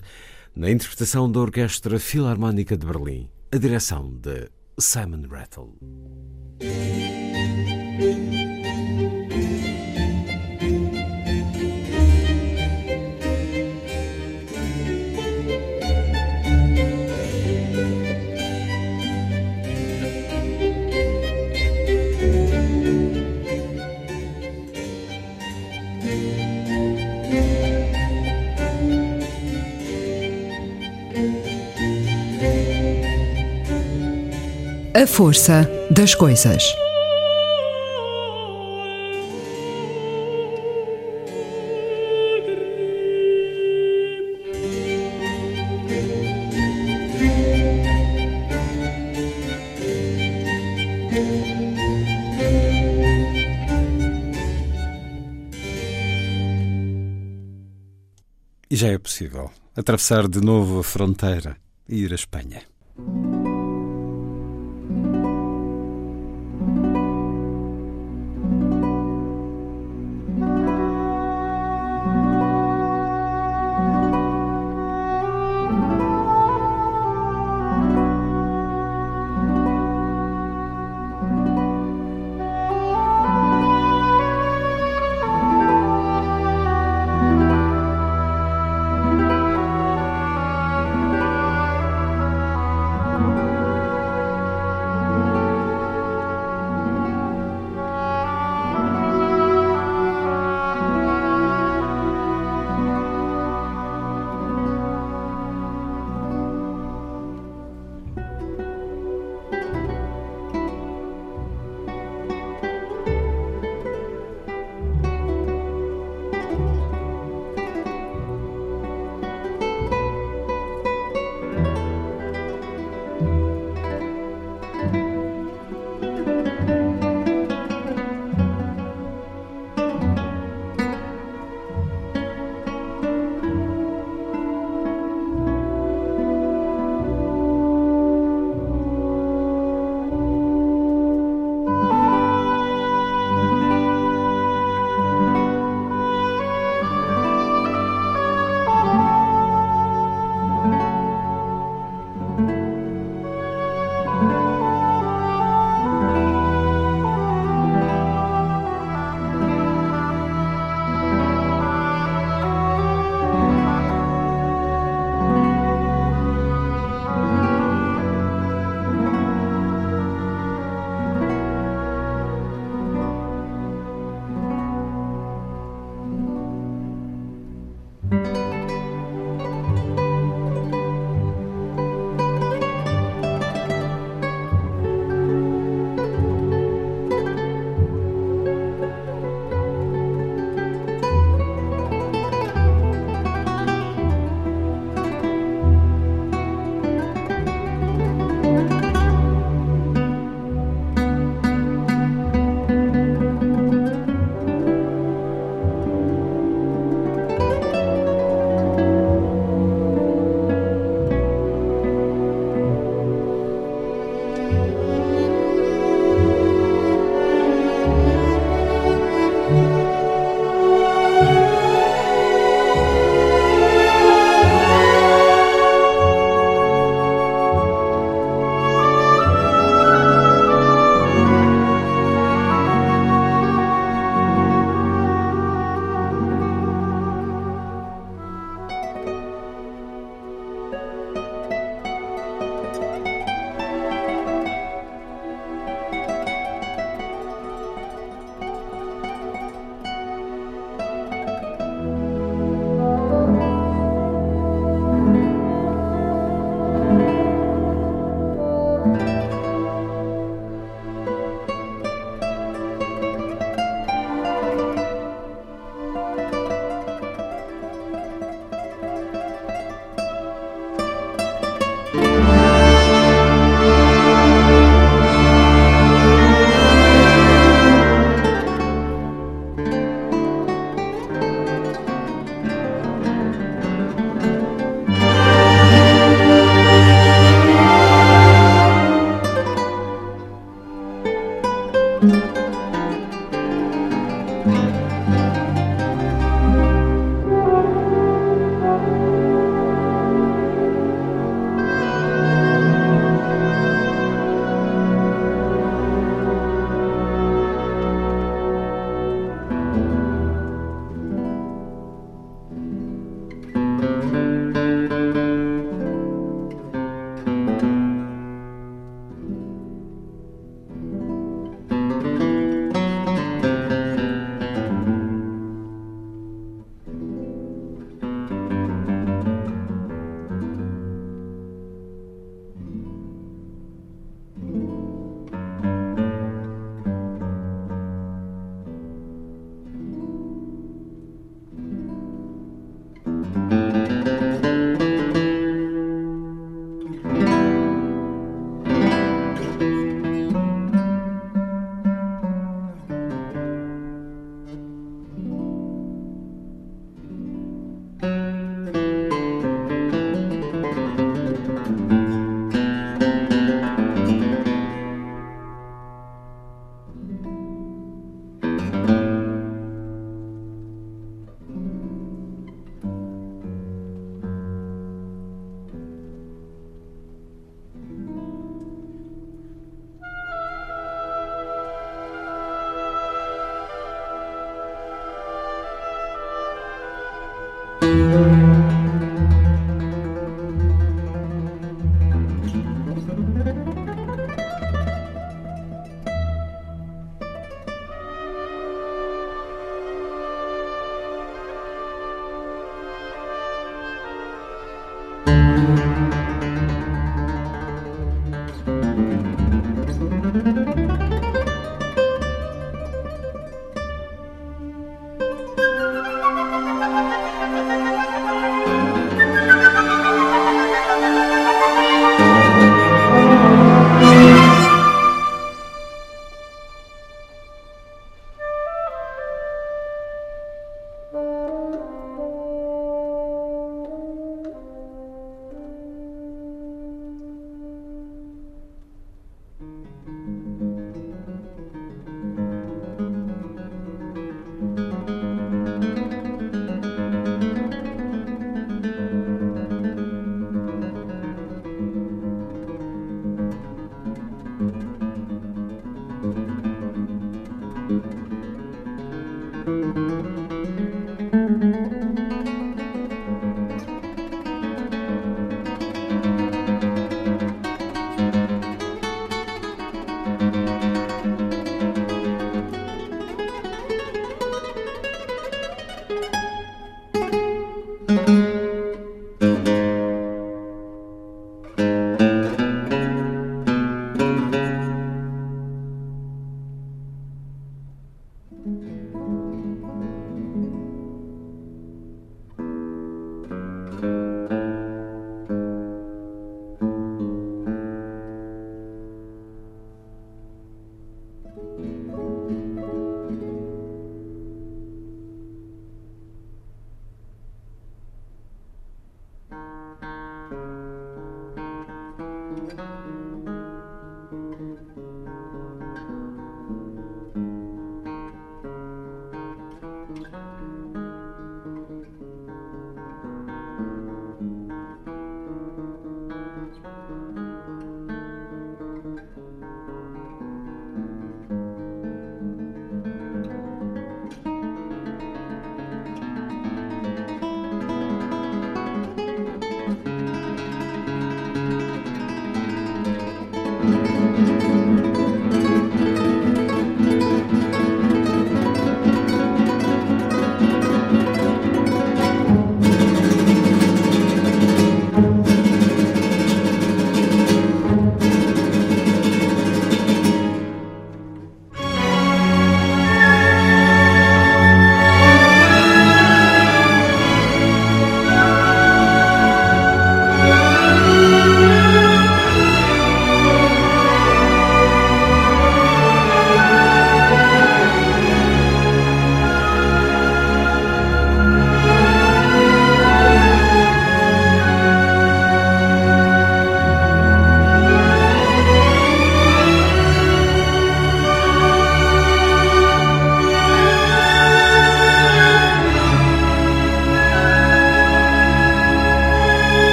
[SPEAKER 1] na interpretação da Orquestra Filarmónica de Berlim, a direção de Simon Rattle.
[SPEAKER 4] A força das coisas.
[SPEAKER 7] Possível atravessar de novo a fronteira e ir à Espanha.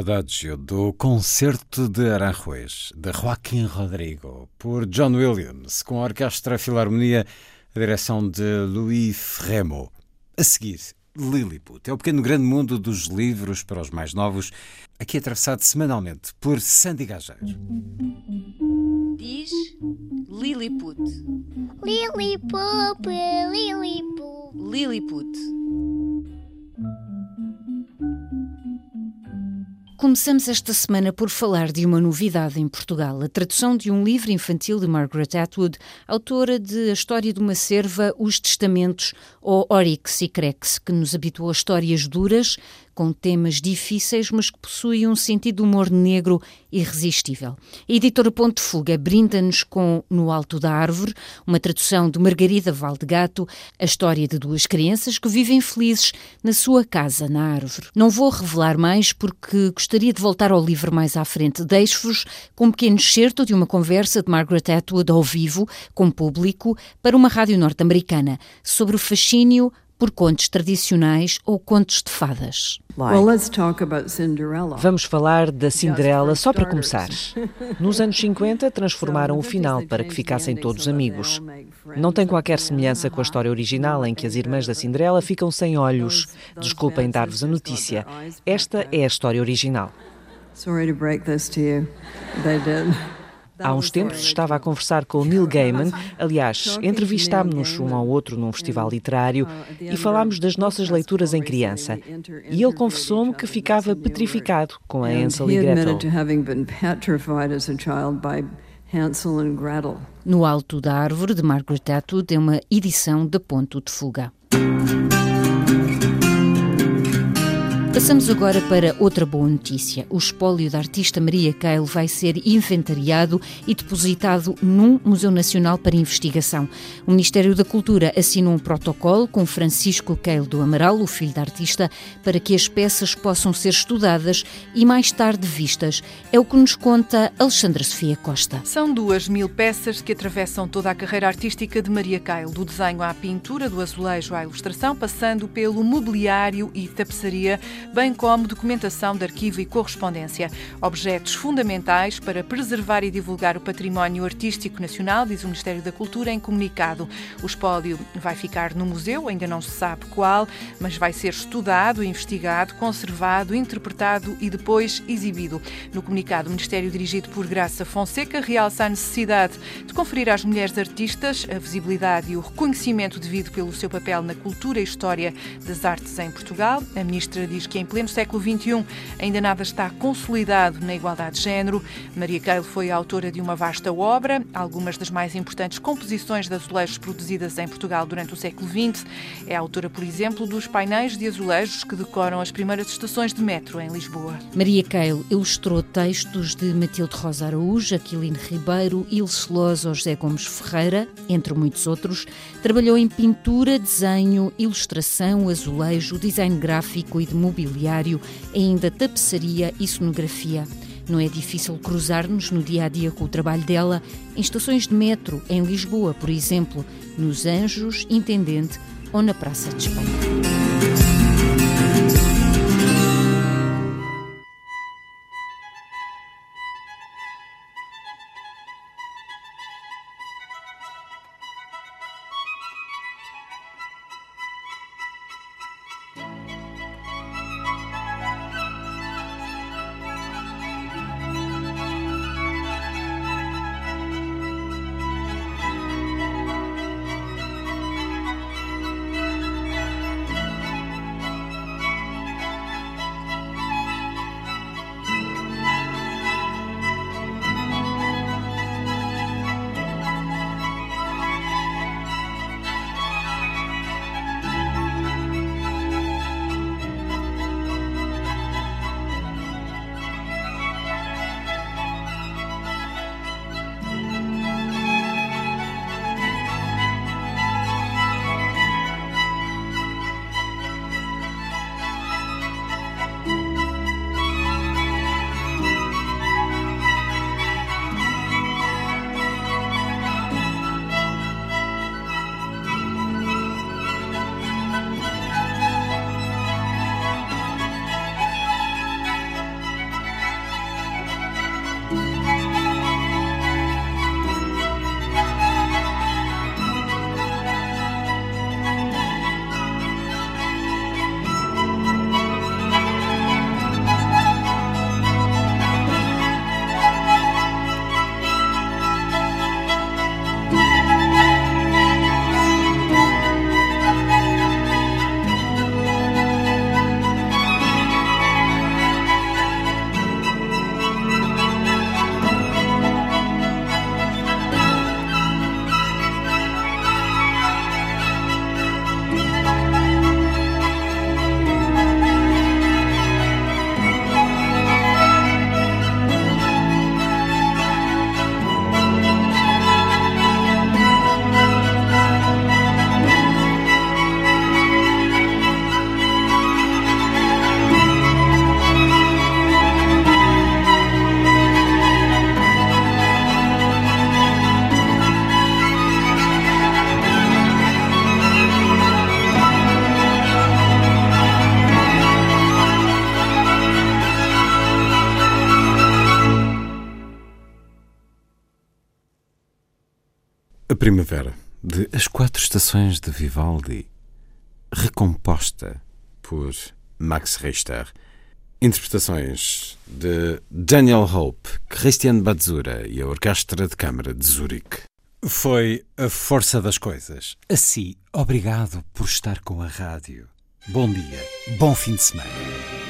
[SPEAKER 1] Adagio do Concerto de Aranjuez, de Joaquim Rodrigo, por John Williams, com a Orquestra Filarmonia, a direção de Louis Remo. A seguir, Lilliput. É o pequeno grande mundo dos livros para os mais novos, aqui atravessado semanalmente por Sandy Gageiro.
[SPEAKER 8] Diz Lilliput.
[SPEAKER 9] Lilliput, Lilliput.
[SPEAKER 8] Lilliput. Começamos esta semana por falar de uma novidade em Portugal, a tradução de um livro infantil de Margaret Atwood, autora de A História de uma Cerva, Os Testamentos ou Oryx e Crex, que nos habituou a histórias duras, com temas difíceis, mas que possuem um sentido de humor negro irresistível. A editora Ponte Fuga brinda-nos com No Alto da Árvore, uma tradução de Margarida Valdegato, a história de duas crianças que vivem felizes na sua casa na árvore. Não vou revelar mais porque gostaria de voltar ao livro mais à frente. Deixo-vos com um pequeno excerto de uma conversa de Margaret Atwood ao vivo, com público, para uma rádio norte-americana, sobre o fascínio por contos tradicionais ou contos de fadas.
[SPEAKER 10] Vamos falar da Cinderela só para começar. Nos anos 50 transformaram o final para que ficassem todos amigos. Não tem qualquer semelhança com a história original em que as irmãs da Cinderela ficam sem olhos. Desculpem dar-vos a notícia. Esta é a história original. Há uns tempos estava a conversar com o Neil Gaiman, aliás, entrevistámos-nos um ao outro num festival literário e falámos das nossas leituras em criança. E ele confessou-me que ficava petrificado com a Hansel e Gretel.
[SPEAKER 8] No Alto da Árvore, de Margaret Atwood, é uma edição de Ponto de Fuga. Passamos agora para outra boa notícia. O espólio da artista Maria Keil vai ser inventariado e depositado num Museu Nacional para Investigação. O Ministério da Cultura assinou um protocolo com Francisco Keil do Amaral, o filho da artista, para que as peças possam ser estudadas e mais tarde vistas. É o que nos conta Alexandra Sofia Costa.
[SPEAKER 11] São duas mil peças que atravessam toda a carreira artística de Maria Keil, do desenho à pintura, do azulejo à ilustração, passando pelo mobiliário e tapeçaria bem como documentação de arquivo e correspondência. Objetos fundamentais para preservar e divulgar o património artístico nacional, diz o Ministério da Cultura em comunicado. O espólio vai ficar no museu, ainda não se sabe qual, mas vai ser estudado, investigado, conservado, interpretado e depois exibido. No comunicado, o Ministério, dirigido por Graça Fonseca, realça a necessidade de conferir às mulheres artistas a visibilidade e o reconhecimento devido pelo seu papel na cultura e história das artes em Portugal. A ministra diz que em pleno século XXI ainda nada está consolidado na igualdade de género. Maria Keil foi autora de uma vasta obra, algumas das mais importantes composições de azulejos produzidas em Portugal durante o século XX. É autora, por exemplo, dos painéis de azulejos que decoram as primeiras estações de metro em Lisboa.
[SPEAKER 8] Maria Keil ilustrou textos de Matilde Rosa Araújo, Aquiline Ribeiro, Ilse Loz ou José Gomes Ferreira, entre muitos outros. Trabalhou em pintura, desenho, ilustração, azulejo, design gráfico e de mobiliário, ainda tapeçaria e sonografia. Não é difícil cruzar-nos no dia a dia com o trabalho dela em estações de metro, em Lisboa, por exemplo, nos Anjos, Intendente ou na Praça de Espanha.
[SPEAKER 1] Primavera, de As Quatro Estações de Vivaldi, recomposta por Max Richter. Interpretações de Daniel Hope, Christian Batzura e a Orquestra de Câmara de Zurique.
[SPEAKER 12] Foi a força das coisas. Assim, obrigado por estar com a rádio. Bom dia, bom fim de semana.